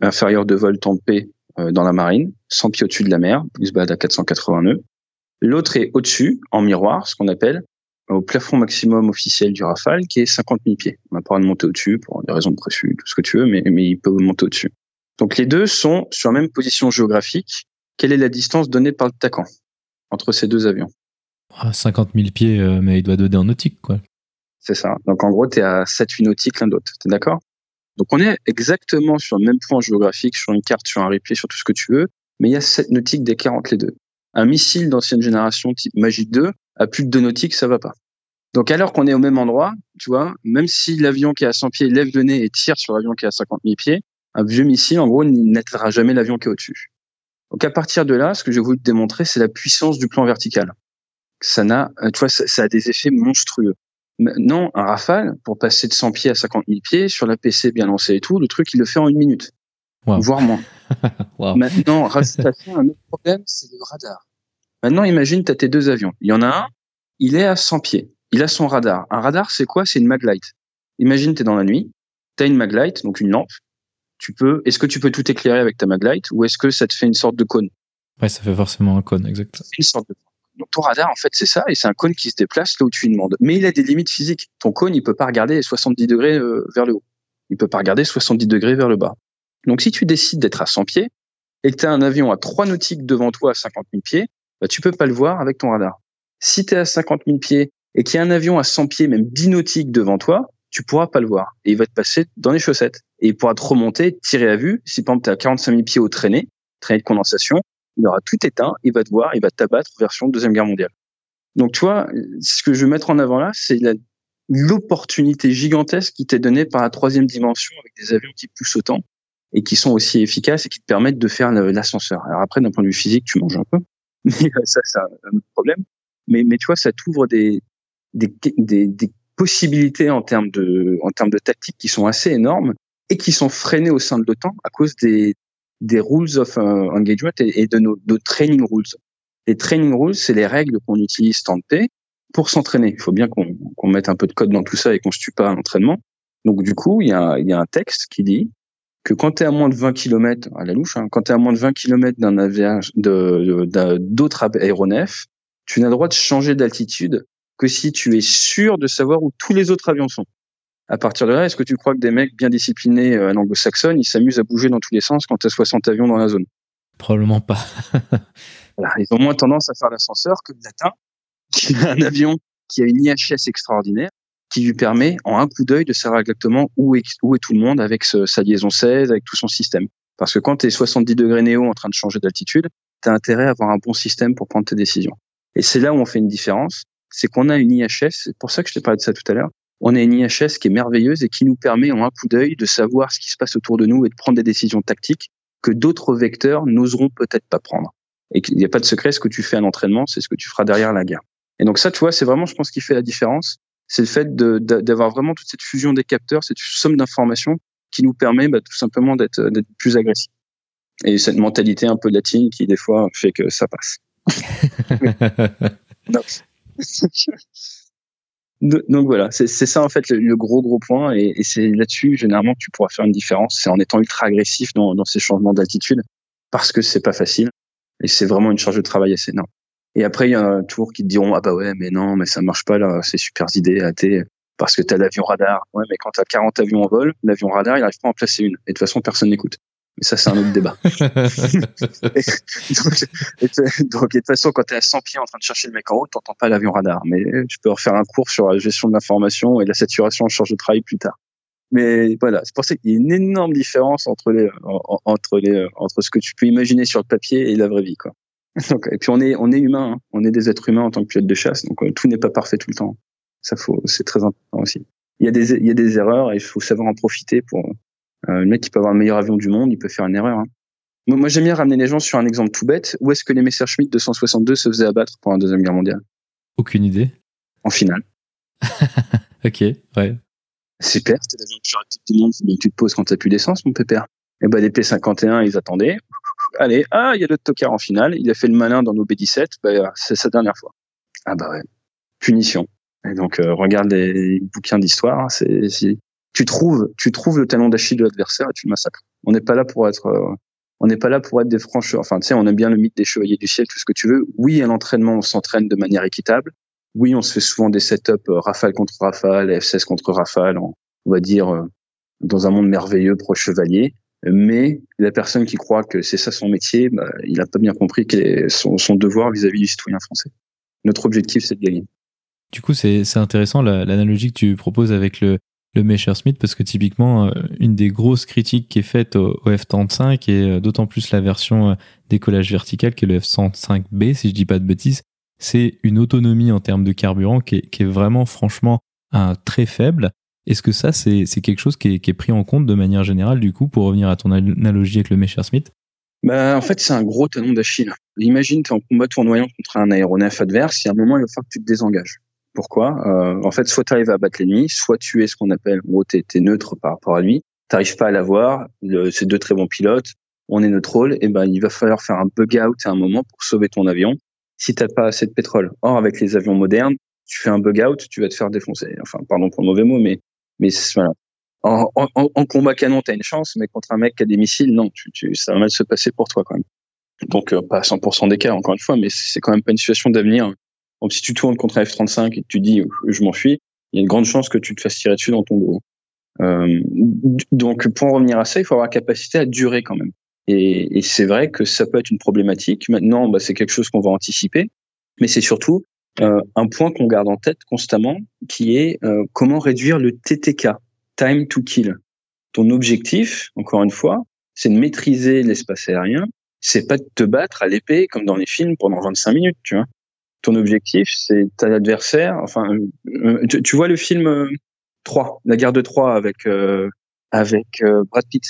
inférieure de vol temps P dans la marine, 100 pieds au-dessus de la mer, plus bas à 480 nœuds. L'autre est au-dessus, en miroir, ce qu'on appelle au plafond maximum officiel du Rafale, qui est 50 000 pieds. On n'a pas le de monter au-dessus pour des raisons de tout ce que tu veux, mais, mais il peut monter au-dessus. Donc les deux sont sur la même position géographique. Quelle est la distance donnée par le TACAN entre ces deux avions? 50 000 pieds, euh, mais il doit donner en nautique, quoi. C'est ça. Donc en gros, tu es à 7-8 nautiques l'un d'autre. Tu es d'accord? Donc on est exactement sur le même point géographique, sur une carte, sur un replay, sur tout ce que tu veux, mais il y a 7 nautiques d'écart entre les deux. Un missile d'ancienne génération type Magic 2, à plus de 2 nautiques, ça va pas. Donc alors qu'on est au même endroit, tu vois, même si l'avion qui est à 100 pieds lève le nez et tire sur l'avion qui est à 50 000 pieds, un vieux missile, en gros, n'atteindra jamais l'avion qui est au-dessus. Donc à partir de là, ce que j'ai voulu te démontrer, c'est la puissance du plan vertical. Ça n'a, euh, tu ça, a des effets monstrueux. Maintenant, un Rafale, pour passer de 100 pieds à 50 000 pieds, sur la PC bien lancé et tout, le truc, il le fait en une minute. Voire moins. [LAUGHS] Maintenant, un autre problème, c'est le radar. Maintenant, imagine, tu as tes deux avions. Il y en a un, il est à 100 pieds. Il a son radar. Un radar, c'est quoi? C'est une maglite. Imagine, tu es dans la nuit, tu as une maglite, donc une lampe, tu peux, est-ce que tu peux tout éclairer avec ta maglite ou est-ce que ça te fait une sorte de cône? Ouais, ça fait forcément un cône, exactement. Une sorte de Donc ton radar, en fait, c'est ça, et c'est un cône qui se déplace là où tu lui demandes. Mais il a des limites physiques. Ton cône, il peut pas regarder 70 degrés euh, vers le haut. Il peut pas regarder 70 degrés vers le bas. Donc si tu décides d'être à 100 pieds et que tu as un avion à 3 nautiques devant toi à 50 000 pieds, bah, tu peux pas le voir avec ton radar. Si tu es à 50 000 pieds et qu'il y a un avion à 100 pieds, même binautiques devant toi, tu pourras pas le voir. Et il va te passer dans les chaussettes. Et il pourra te remonter, tirer à vue. Si par exemple tu à 45 000 pieds au traîné, traîné de condensation, il aura tout éteint, il va te voir, il va t'abattre version Deuxième Guerre mondiale. Donc tu vois, ce que je veux mettre en avant là, c'est l'opportunité gigantesque qui t'est donnée par la troisième dimension avec des avions qui poussent autant et qui sont aussi efficaces et qui te permettent de faire l'ascenseur. Alors après, d'un point de vue physique, tu manges un peu, [LAUGHS] mais ça, c'est un autre problème. Mais, mais tu vois, ça t'ouvre des possibilités en termes de, en termes de tactique qui sont assez énormes et qui sont freinées au sein de l'OTAN à cause des, des rules of euh, engagement et, de nos, training rules. Les training rules, c'est les règles qu'on utilise tant de pour s'entraîner. Il faut bien qu'on mette un peu de code dans tout ça et qu'on se tue pas à l'entraînement. Donc du coup, il y a, y a un texte qui dit que quand tu es à moins de 20 km, à la louche, hein, quand tu es à moins de 20 km d'un avion d'autres aéronefs, tu n'as le droit de changer d'altitude que si tu es sûr de savoir où tous les autres avions sont. À partir de là, est-ce que tu crois que des mecs bien disciplinés euh, à l'anglo-saxonne, ils s'amusent à bouger dans tous les sens quand tu as 60 avions dans la zone? Probablement pas. [LAUGHS] ils ont moins tendance à faire l'ascenseur que le latin, qui a un avion qui a une IHS extraordinaire, qui lui permet en un coup d'œil de savoir exactement où est, où est tout le monde avec sa liaison 16, avec tout son système. Parce que quand tu es 70 degrés néo en train de changer d'altitude, tu as intérêt à avoir un bon système pour prendre tes décisions. Et c'est là où on fait une différence c'est qu'on a une IHS, c'est pour ça que je t'ai parlé de ça tout à l'heure, on a une IHS qui est merveilleuse et qui nous permet en un coup d'œil de savoir ce qui se passe autour de nous et de prendre des décisions tactiques que d'autres vecteurs n'oseront peut-être pas prendre. Et qu'il n'y a pas de secret, ce que tu fais à l'entraînement, c'est ce que tu feras derrière la guerre. Et donc ça, tu vois, c'est vraiment, je pense, ce qui fait la différence. C'est le fait d'avoir vraiment toute cette fusion des capteurs, cette somme d'informations qui nous permet bah, tout simplement d'être plus agressif. Et cette mentalité un peu latine qui, des fois, fait que ça passe. [LAUGHS] [LAUGHS] [LAUGHS] Donc voilà, c'est ça en fait le, gros gros point et, c'est là-dessus généralement que tu pourras faire une différence, c'est en étant ultra agressif dans, ces changements d'altitude parce que c'est pas facile et c'est vraiment une charge de travail assez énorme. Et après il y a un tour qui te diront ah bah ouais mais non mais ça marche pas là, c'est super idée à parce que tu as l'avion radar. Ouais mais quand tu as 40 avions en vol, l'avion radar il arrive pas à en placer une et de toute façon personne n'écoute. Mais ça, c'est un autre débat. [LAUGHS] donc, de toute façon, quand tu es à 100 pieds en train de chercher le mec en haut, tu pas l'avion radar. Mais tu peux refaire un cours sur la gestion de l'information et la saturation en charge de travail plus tard. Mais voilà, c'est pour ça qu'il y a une énorme différence entre les, entre les, entre ce que tu peux imaginer sur le papier et la vraie vie, quoi. Donc, et puis on est, on est humain, hein. on est des êtres humains en tant que pilote de chasse, donc euh, tout n'est pas parfait tout le temps. Ça faut, c'est très important aussi. Il y a des, il y a des erreurs et il faut savoir en profiter pour, euh, le mec qui peut avoir le meilleur avion du monde, il peut faire une erreur. Hein. Moi, j'aime bien ramener les gens sur un exemple tout bête. Où est-ce que les Messerschmitt 262 se faisaient abattre pendant la Deuxième Guerre mondiale? Aucune idée. En finale. [LAUGHS] ok, ouais. Super, c'était l'avion plus rapide du monde, donc tu te poses quand t'as plus d'essence, mon pépère. Et eh ben, les P-51, ils attendaient. [LAUGHS] Allez, ah, il y a le tocard en finale. Il a fait le malin dans nos B-17. Bah, c'est sa dernière fois. Ah bah ouais. Punition. Et donc, euh, regarde les bouquins d'histoire. Hein, c'est, tu trouves, tu trouves le talent d'Achille de l'adversaire et tu le massacres. On n'est pas là pour être, euh, on n'est pas là pour être des francheurs. Enfin, tu sais, on aime bien le mythe des chevaliers du ciel, tout ce que tu veux. Oui, à l'entraînement, on s'entraîne de manière équitable. Oui, on se fait souvent des setups euh, rafale contre rafale, F-16 contre rafale, on, va dire, euh, dans un monde merveilleux pro chevalier. Mais la personne qui croit que c'est ça son métier, bah, il n'a pas bien compris quel est son, son devoir vis-à-vis du citoyen français. Notre objectif, c'est de gagner. Du coup, c'est intéressant l'analogie que tu proposes avec le, le Messerschmitt parce que typiquement, euh, une des grosses critiques qui est faite au, F-35 et euh, d'autant plus la version euh, décollage vertical qui est le F-105B, si je dis pas de bêtises, c'est une autonomie en termes de carburant qui est, vraiment franchement très faible. Est-ce que ça, c'est quelque chose qui est, pris en compte de manière générale, du coup, pour revenir à ton analogie avec le Messerschmitt? Bah, En fait, c'est un gros talon d'Achille. Imagine, tu en combat tournoyant contre un aéronef adverse, il y a un moment, il va falloir que tu te désengages. Pourquoi? Euh, En fait, soit tu arrives à battre l'ennemi, soit tu es ce qu'on appelle, en gros, tu es, neutre par rapport à lui. Tu n'arrives pas à l'avoir, c'est deux très bons pilotes, on est neutre rôle, et ben il va falloir faire un bug out à un moment pour sauver ton avion si t'as pas assez de pétrole. Or, avec les avions modernes, tu fais un bug out, tu vas te faire défoncer. Enfin, pardon pour le mauvais mot, mais mais voilà. En, en, en combat canon, t'as une chance, mais contre un mec qui a des missiles, non, tu, tu, ça va mal se passer pour toi quand même. Donc euh, pas à 100% des cas, encore une fois, mais c'est quand même pas une situation d'avenir donc, si tu tournes contre un F-35 et que tu dis je m'enfuis, il y a une grande chance que tu te fasses tirer dessus dans ton dos. Euh, donc, pour en revenir à ça, il faut avoir la capacité à durer quand même. Et, et c'est vrai que ça peut être une problématique. Maintenant, bah, c'est quelque chose qu'on va anticiper, mais c'est surtout euh, un point qu'on garde en tête constamment, qui est euh, comment réduire le TTK, time to kill. Ton objectif, encore une fois, c'est de maîtriser l'espace aérien. C'est pas de te battre à l'épée comme dans les films pendant 25 minutes, tu vois ton objectif, c'est ton adversaire. Enfin, euh, tu, vois le film 3, euh, la guerre de 3 avec euh, avec Brad Pitt?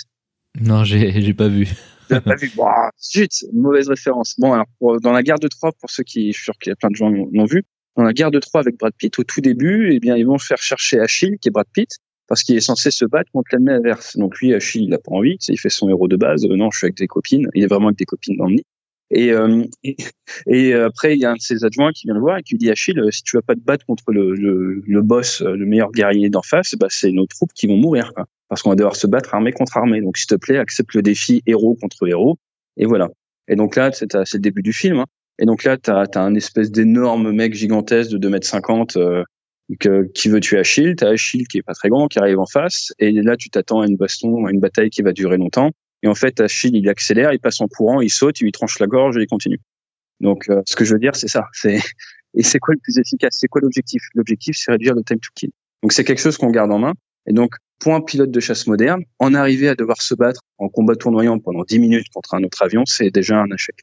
Non, j'ai j'ai pas vu. pas vu? Bon, zut, mauvaise référence. Bon, alors dans la guerre de 3, pour ceux qui, je suis sûr qu'il y a plein de gens l'ont vu, dans la guerre de 3 avec Brad Pitt, au tout début, eh bien, ils vont faire chercher Achille, qui est Brad Pitt, parce qu'il est censé se battre contre l'ennemi adverse. Donc lui, Achille, il a pas envie, il fait son héros de base. non, je suis avec des copines. Il est vraiment avec des copines dans le nid. Et, euh, et, après, il y a un de ses adjoints qui vient le voir et qui lui dit Achille, si tu vas pas te battre contre le, le, le boss, le meilleur guerrier d'en face, bah, c'est nos troupes qui vont mourir, quoi. parce qu'on va devoir se battre armée contre armée. Donc, s'il te plaît, accepte le défi héros contre héros. Et voilà. Et donc là, c'est le début du film. Hein. Et donc là, tu as, un espèce d'énorme mec gigantesque de 2 mètres 50 euh, que, qui veut tuer Achille. Tu as Achille qui est pas très grand, qui arrive en face. Et là, tu t'attends à une baston, à une bataille qui va durer longtemps. Et en fait, Achille, il accélère, il passe en courant, il saute, il lui tranche la gorge et il continue. Donc, euh, ce que je veux dire, c'est ça. C'est [LAUGHS] et c'est quoi le plus efficace? C'est quoi l'objectif? L'objectif, c'est réduire le time to kill. Donc, c'est quelque chose qu'on garde en main. Et donc, pour un pilote de chasse moderne, en arriver à devoir se battre en combat tournoyant pendant 10 minutes contre un autre avion, c'est déjà un échec.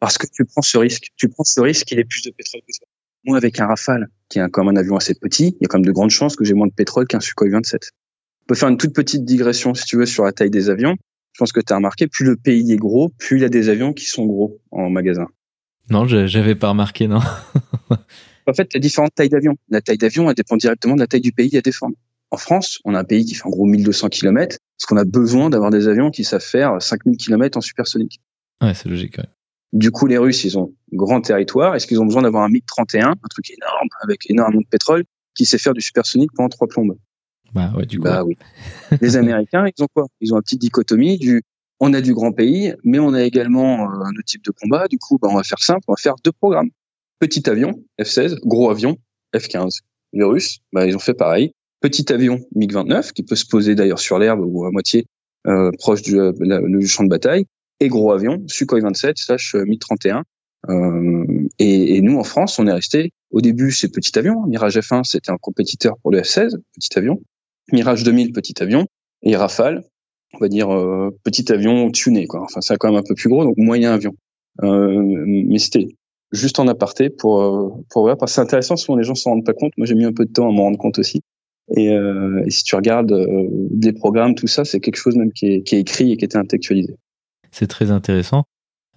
Parce que tu prends ce risque. Tu prends ce risque qu'il ait plus de pétrole que toi. Moi, avec un Rafale, qui est comme un avion assez petit, il y a quand même de grandes chances que j'ai moins de pétrole qu'un Sukhoi 27. On peut faire une toute petite digression, si tu veux, sur la taille des avions je pense que tu as remarqué, plus le pays est gros, plus il y a des avions qui sont gros en magasin. Non, j'avais pas remarqué, non. [LAUGHS] en fait, il y a différentes tailles d'avions. La taille d'avion, elle dépend directement de la taille du pays à défendre. En France, on a un pays qui fait en gros 1200 km, parce qu'on a besoin d'avoir des avions qui savent faire 5000 km en supersonique. Ouais, c'est logique. Ouais. Du coup, les Russes, ils ont grand territoire. Est-ce qu'ils ont besoin d'avoir un MiG-31, un truc énorme, avec énormément de pétrole, qui sait faire du supersonique pendant trois plombes? Bah ouais, du coup. Bah oui. [LAUGHS] Les Américains, ils ont quoi? Ils ont une petite dichotomie du on a du grand pays, mais on a également euh, un autre type de combat. Du coup, bah, on va faire simple, on va faire deux programmes. Petit avion, F-16, gros avion, F-15. Les Russes, bah, ils ont fait pareil. Petit avion, MiG-29, qui peut se poser d'ailleurs sur l'herbe ou à moitié euh, proche du, euh, du, champ de bataille. Et gros avion, Sukhoi 27 slash euh, MiG-31. Euh, et, et, nous, en France, on est resté. Au début, c'est petit avion. Mirage F1, c'était un compétiteur pour le F-16, petit avion. Mirage 2000, petit avion, et Rafale, on va dire euh, petit avion tuné, quoi. Enfin, c'est quand même un peu plus gros, donc moyen avion. Euh, mais c'était juste en aparté pour euh, pour voir, parce que c'est intéressant. Souvent, les gens s'en rendent pas compte. Moi, j'ai mis un peu de temps à m'en rendre compte aussi. Et, et si tu regardes des programmes, tout ça, c'est quelque chose même qui est, qui est écrit et qui était intellectualisé. C'est très intéressant.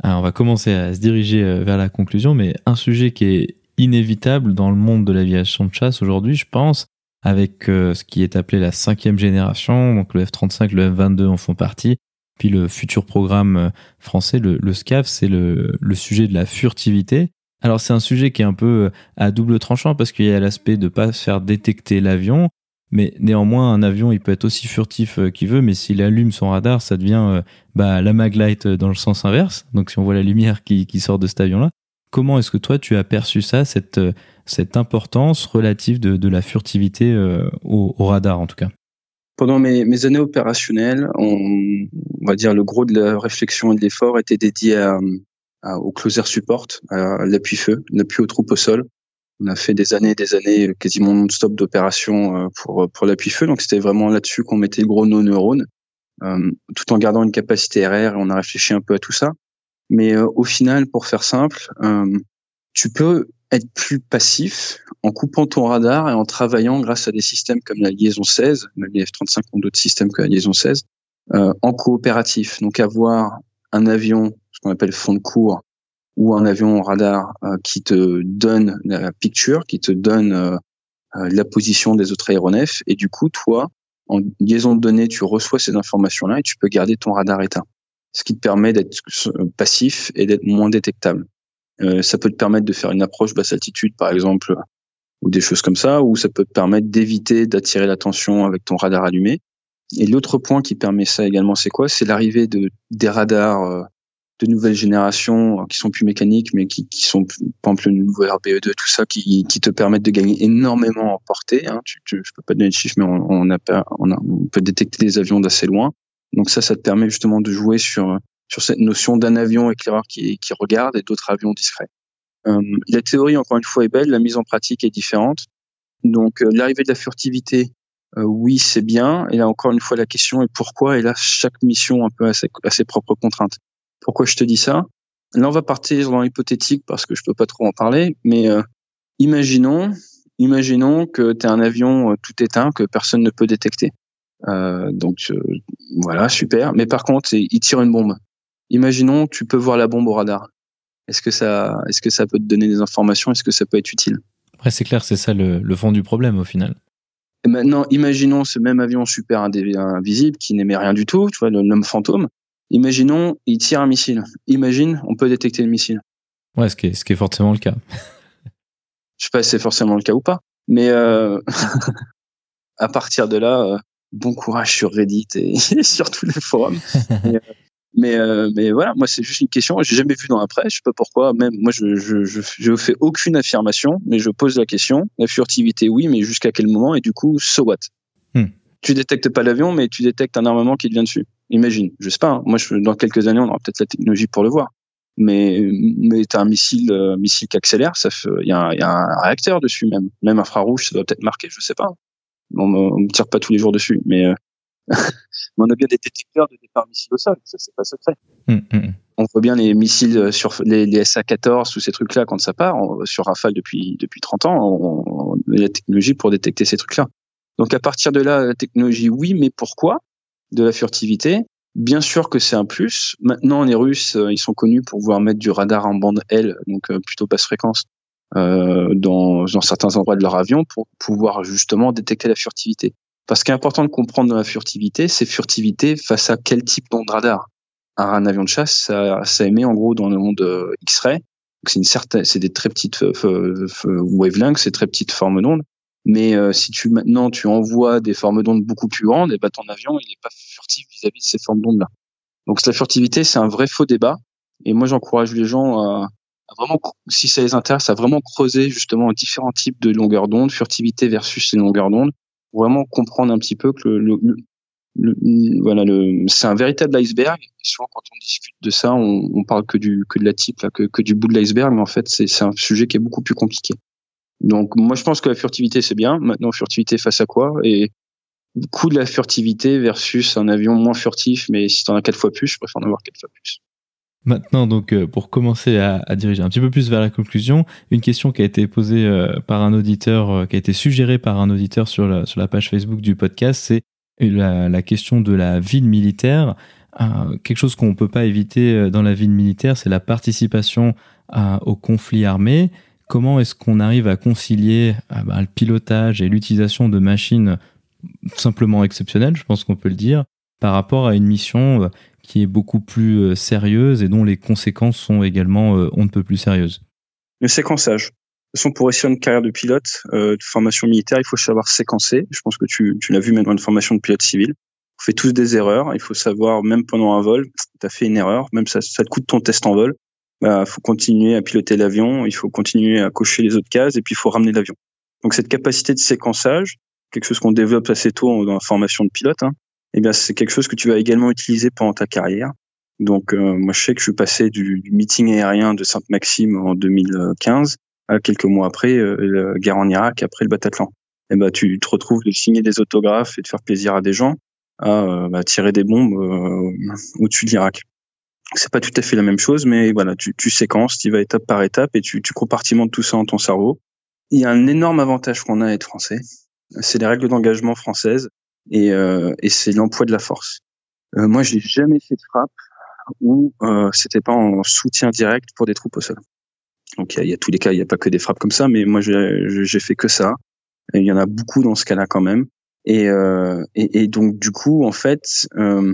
Alors, on va commencer à se diriger vers la conclusion, mais un sujet qui est inévitable dans le monde de l'aviation de chasse aujourd'hui, je pense, avec euh, ce qui est appelé la cinquième génération, donc le F-35, le F-22 en font partie. Puis le futur programme euh, français, le, le SCAF, c'est le, sujet de la furtivité. Alors c'est un sujet qui est un peu euh, à double tranchant parce qu'il y a l'aspect de pas faire détecter l'avion, mais néanmoins un avion il peut être aussi furtif qu'il veut, mais s'il allume son radar, ça devient bah, la maglite dans le sens inverse. Donc si on voit la lumière qui sort de cet avion-là, comment est-ce que toi tu as perçu ça, cette cette importance relative de, la furtivité euh, au, radar en tout cas pendant mes, années opérationnelles, on, va dire le gros de la réflexion et de l'effort était dédié au closer support, à l'appui-feu, l'appui aux troupes au sol. On a fait des années et des années quasiment non-stop d'opérations pour, pour l'appui-feu. Donc c'était vraiment là-dessus qu'on mettait le gros nos neurones, tout en gardant une capacité RR on a réfléchi un peu à tout ça. Mais au final, pour faire simple, tu peux être plus passif en coupant ton radar et en travaillant grâce à des systèmes comme la liaison 16, les F-35 ont d'autres systèmes que la liaison 16, euh, en coopératif. Donc avoir un avion, ce qu'on appelle fond de cours, ou un avion radar euh, qui te donne la picture, qui te donne euh, euh, la position des autres aéronefs, et du coup, toi, en liaison de données, tu reçois ces informations-là et tu peux garder ton radar éteint, ce qui te permet d'être passif et d'être moins détectable. Euh, ça peut te permettre de faire une approche basse altitude, par exemple, ou des choses comme ça, ou ça peut te permettre d'éviter d'attirer l'attention avec ton radar allumé. Et l'autre point qui permet ça également, c'est quoi? C'est l'arrivée de des radars euh, de nouvelle génération euh, qui sont plus mécaniques, mais qui, qui sont, par exemple, le nouveau RBE2, tout ça, qui, qui te permettent de gagner énormément en portée. Hein. Tu, tu, je peux pas donner de chiffres, mais on, on, a, on, a, on peut détecter des avions d'assez loin. Donc ça, ça te permet justement de jouer sur sur cette notion d'un avion éclaireur qui, qui regarde et d'autres avions discrets. Euh, la théorie, encore une fois, est belle, la mise en pratique est différente. Donc euh, l'arrivée de la furtivité, euh, oui, c'est bien. Et là, encore une fois, la question est pourquoi Et là, chaque mission un peu a ses, ses propres contraintes. Pourquoi je te dis ça? Là, on va partir dans l'hypothétique parce que je peux pas trop en parler, mais euh, imaginons, imaginons que tu as un avion tout éteint que personne ne peut détecter. Euh, donc voilà, super. Mais par contre, il tire une bombe. Imaginons, tu peux voir la bombe au radar. Est-ce que ça, est-ce que ça peut te donner des informations? Est-ce que ça peut être utile? Après, c'est clair, c'est ça le, fond du problème au final. Et maintenant, imaginons ce même avion super invisible qui n'émet rien du tout, tu vois, l'homme fantôme. Imaginons, il tire un missile. Imagine, on peut détecter le missile. Ouais, ce qui est, ce qui est forcément le cas. Je sais pas si c'est forcément le cas ou pas, mais euh, [LAUGHS] à partir de là, euh, bon courage sur Reddit et [LAUGHS] sur tous les forums. Euh, [LAUGHS] mais, euh, mais voilà, moi, c'est juste une question. J'ai jamais vu dans la presse. Je sais pas pourquoi. Même moi, je, je, je, je, fais aucune affirmation, mais je pose la question. La furtivité, oui, mais jusqu'à quel moment Et du coup, so what? Hmm. Tu détectes pas l'avion, mais tu détectes un armement qui te vient dessus. Imagine. Je sais pas. Hein. Moi, je, dans quelques années, on aura peut-être la technologie pour le voir. Mais, mais t'as un missile, euh, missile qui accélère. Ça il y, a un, y a un réacteur dessus même. Même infrarouge, ça doit peut-être marquer. Je sais pas. On, on me tire pas tous les jours dessus, mais euh, on a bien des détecteurs de départ missiles au sol, ça c'est pas secret. Hum, hum, hum. On voit bien les missiles sur les, les SA-14 ou ces trucs-là quand ça part. sur Rafale depuis depuis 30 ans, on, a la technologie pour détecter ces trucs-là. Donc à partir de là, la technologie, oui, mais pourquoi? De la furtivité. Bien sûr que c'est un plus. Maintenant, les Russes, euh, ils sont connus pour pouvoir mettre du radar en bande L, donc euh, plutôt basse fréquence, euh, dans, dans certains endroits de leur avion pour pouvoir justement détecter la furtivité. Parce qu'il est important de comprendre dans la furtivité, c'est furtivité face à quel type d'onde radar. Un, avion de chasse, ça, ça, émet en gros dans le monde euh, X-ray. C'est une certaine, c'est des très petites wavelengths, c'est très petites formes d'ondes. Mais euh, si tu maintenant tu envoies des formes d'ondes beaucoup plus grandes, et eh ben ton avion il n'est pas furtif vis-à-vis de ces formes d'ondes là. Donc la furtivité c'est un vrai faux débat. Et moi j'encourage les gens à, vraiment, si ça les intéresse, à vraiment creuser justement différents types de longueurs d'onde, furtivité versus ces longueurs d'onde, vraiment comprendre un petit peu que le, voilà, c'est un véritable iceberg. Souvent, quand on discute de ça, on, parle que du que de la type, que, que du bout de l'iceberg, mais en fait, c'est, c'est un sujet qui est beaucoup plus compliqué. Donc, moi, je pense que la furtivité, c'est bien. Maintenant, furtivité face à quoi? Et coût de la furtivité versus un avion moins furtif, mais si t'en as quatre fois plus, je préfère en avoir quatre fois plus. Maintenant, donc, euh, pour commencer à, diriger un petit peu plus vers la conclusion, une question qui a été posée euh, par un auditeur, euh, qui a été suggérée par un auditeur sur la, page Facebook du podcast, c'est la, question de la ville militaire. quelque chose qu'on ne peut pas éviter dans la ville militaire, c'est la participation au conflit armé. Comment est-ce qu'on arrive à concilier bah, le pilotage et l'utilisation de machines simplement exceptionnelles, je pense qu'on peut le dire, par rapport à une mission qui est beaucoup plus euh, sérieuse et dont les conséquences sont également euh, on ne peut plus sérieuses. Le séquençage. De toute façon, pour réussir une carrière de pilote euh, de formation militaire, il faut savoir séquencer. Je pense que tu, l'as vu même dans une formation de pilote civil. On fait tous des erreurs. Il faut savoir, même pendant un vol, tu as fait une erreur, même ça, ça te coûte ton test en vol. Bah, faut continuer à piloter l'avion, il faut continuer à cocher les autres cases et puis il faut ramener l'avion. Donc cette capacité de séquençage, quelque chose qu'on développe assez tôt dans la formation de pilote, hein, eh bien c'est quelque chose que tu vas également utiliser pendant ta carrière. Donc moi je sais que je suis passé du, meeting aérien de Sainte-Maxime en 2015 à quelques mois après la guerre en Irak, après le Bataclan. Et eh ben tu te retrouves de signer des autographes et de faire plaisir à des gens à bah, tirer des bombes au-dessus de l'Irak c'est pas tout à fait la même chose, mais voilà, tu, tu séquences, tu vas étape par étape et tu, tu compartimentes tout ça dans ton cerveau. Il y a un énorme avantage qu'on a à être français, c'est les règles d'engagement françaises et, euh, et c'est l'emploi de la force. Euh, moi, j'ai jamais fait de frappe où euh, c'était pas en soutien direct pour des troupes au sol. Donc il y, a tous les cas, il n'y a pas que des frappes comme ça, mais moi j'ai fait que ça. il y en a beaucoup dans ce cas-là quand même. Et, euh, et, donc du coup, en fait, euh,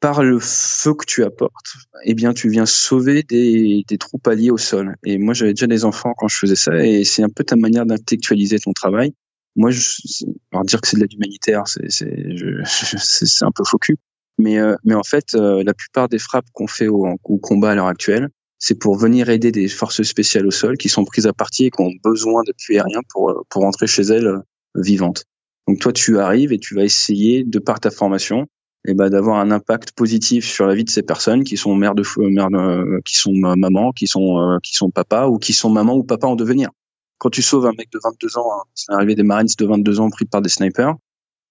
par le feu que tu apportes, eh bien, tu viens sauver des, des troupes alliées au sol. Et moi, j'avais déjà des enfants quand je faisais ça, et c'est un peu ta manière d'intellectualiser ton travail. Moi, je, alors dire que c'est de l'aide humanitaire, c'est [LAUGHS] un peu faux cul. Mais euh, mais en fait, euh, la plupart des frappes qu'on fait au, au, combat à l'heure actuelle, c'est pour venir aider des forces spéciales au sol qui sont prises à partie et qui ont besoin d'appui aérien pour pour rentrer chez elles euh, vivantes. Donc toi, tu arrives et tu vas essayer, de par ta formation, et ben d'avoir un impact positif sur la vie de ces personnes qui sont mères de mères de, qui sont maman, qui sont euh, qui sont papa ou qui sont maman ou papa en devenir. Quand tu sauves un mec de 22 ans, hein, c'est arrivé des Marines de 22 ans pris par des snipers,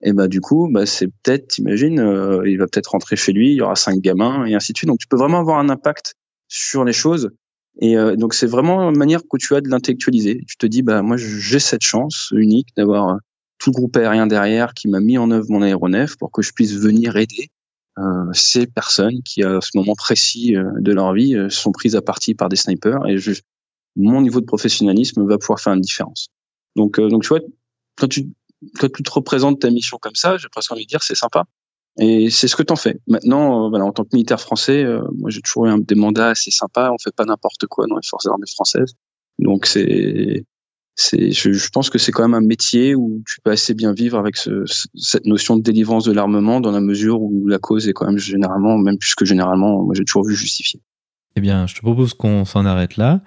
et ben du coup, bah c'est peut-être, t'imagines, euh, il va peut-être rentrer chez lui, il y aura cinq gamins et ainsi de suite. Donc tu peux vraiment avoir un impact sur les choses. Et euh, donc c'est vraiment une manière que tu as de l'intellectualiser. Tu te dis bah moi j'ai cette chance unique d'avoir tout le groupe aérien derrière qui m'a mis en œuvre mon aéronef pour que je puisse venir aider euh, ces personnes qui, à ce moment précis euh, de leur vie, euh, sont prises à partie par des snipers. Et je, mon niveau de professionnalisme va pouvoir faire une différence. Donc, donc tu vois, quand tu, quand tu te représentes ta mission comme ça, j'ai presque envie de dire, c'est sympa. Et c'est ce que t'en fais. Maintenant, voilà, en tant que militaire français, moi j'ai toujours eu des mandats assez sympas. On fait pas n'importe quoi dans les forces armées françaises. Donc c'est c'est, je, pense que c'est quand même un métier où tu peux assez bien vivre avec ce, cette notion de délivrance de l'armement dans la mesure où la cause est quand même généralement, même plus que généralement, moi j'ai toujours vu justifiée. Eh bien, je te propose qu'on s'en arrête là.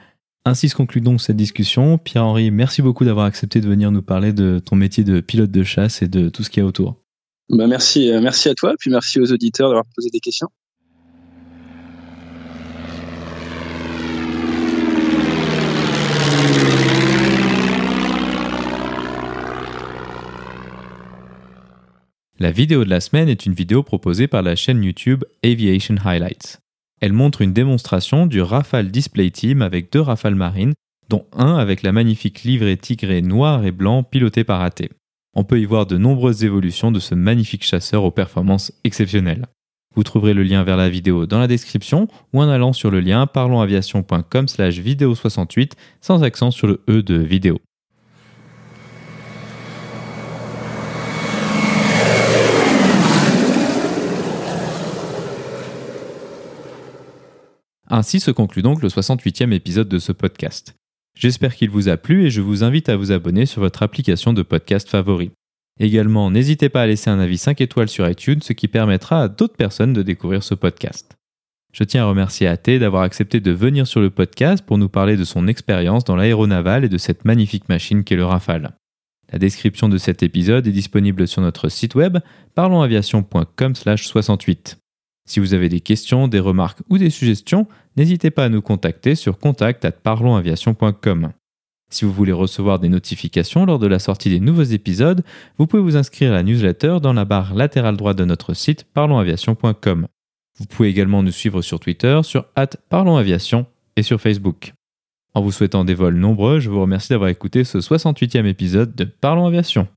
Ainsi se conclut donc cette discussion. Pierre-Henri, merci beaucoup d'avoir accepté de venir nous parler de ton métier de pilote de chasse et de tout ce qu'il y a autour. Bah merci, euh, merci à toi, puis merci aux auditeurs d'avoir posé des questions. La vidéo de la semaine est une vidéo proposée par la chaîne YouTube Aviation Highlights. Elle montre une démonstration du Rafale Display Team avec deux Rafales marines, dont un avec la magnifique livrée tigrée noir et blanc pilotée par AT. On peut y voir de nombreuses évolutions de ce magnifique chasseur aux performances exceptionnelles. Vous trouverez le lien vers la vidéo dans la description ou en allant sur le lien parlonsaviation.com slash vidéo 68 sans accent sur le E de vidéo. Ainsi se conclut donc le 68e épisode de ce podcast. J'espère qu'il vous a plu et je vous invite à vous abonner sur votre application de podcast favori. Également, n'hésitez pas à laisser un avis 5 étoiles sur iTunes, ce qui permettra à d'autres personnes de découvrir ce podcast. Je tiens à remercier AT d'avoir accepté de venir sur le podcast pour nous parler de son expérience dans l'aéronaval et de cette magnifique machine qu'est le Rafale. La description de cet épisode est disponible sur notre site web parlonsaviation.com/68. Si vous avez des questions, des remarques ou des suggestions, n'hésitez pas à nous contacter sur contact@parlonsaviation.com. Si vous voulez recevoir des notifications lors de la sortie des nouveaux épisodes, vous pouvez vous inscrire à la newsletter dans la barre latérale droite de notre site parlonsaviation.com. Vous pouvez également nous suivre sur Twitter, sur @parlonsaviation et sur Facebook. En vous souhaitant des vols nombreux, je vous remercie d'avoir écouté ce 68e épisode de Parlons Aviation.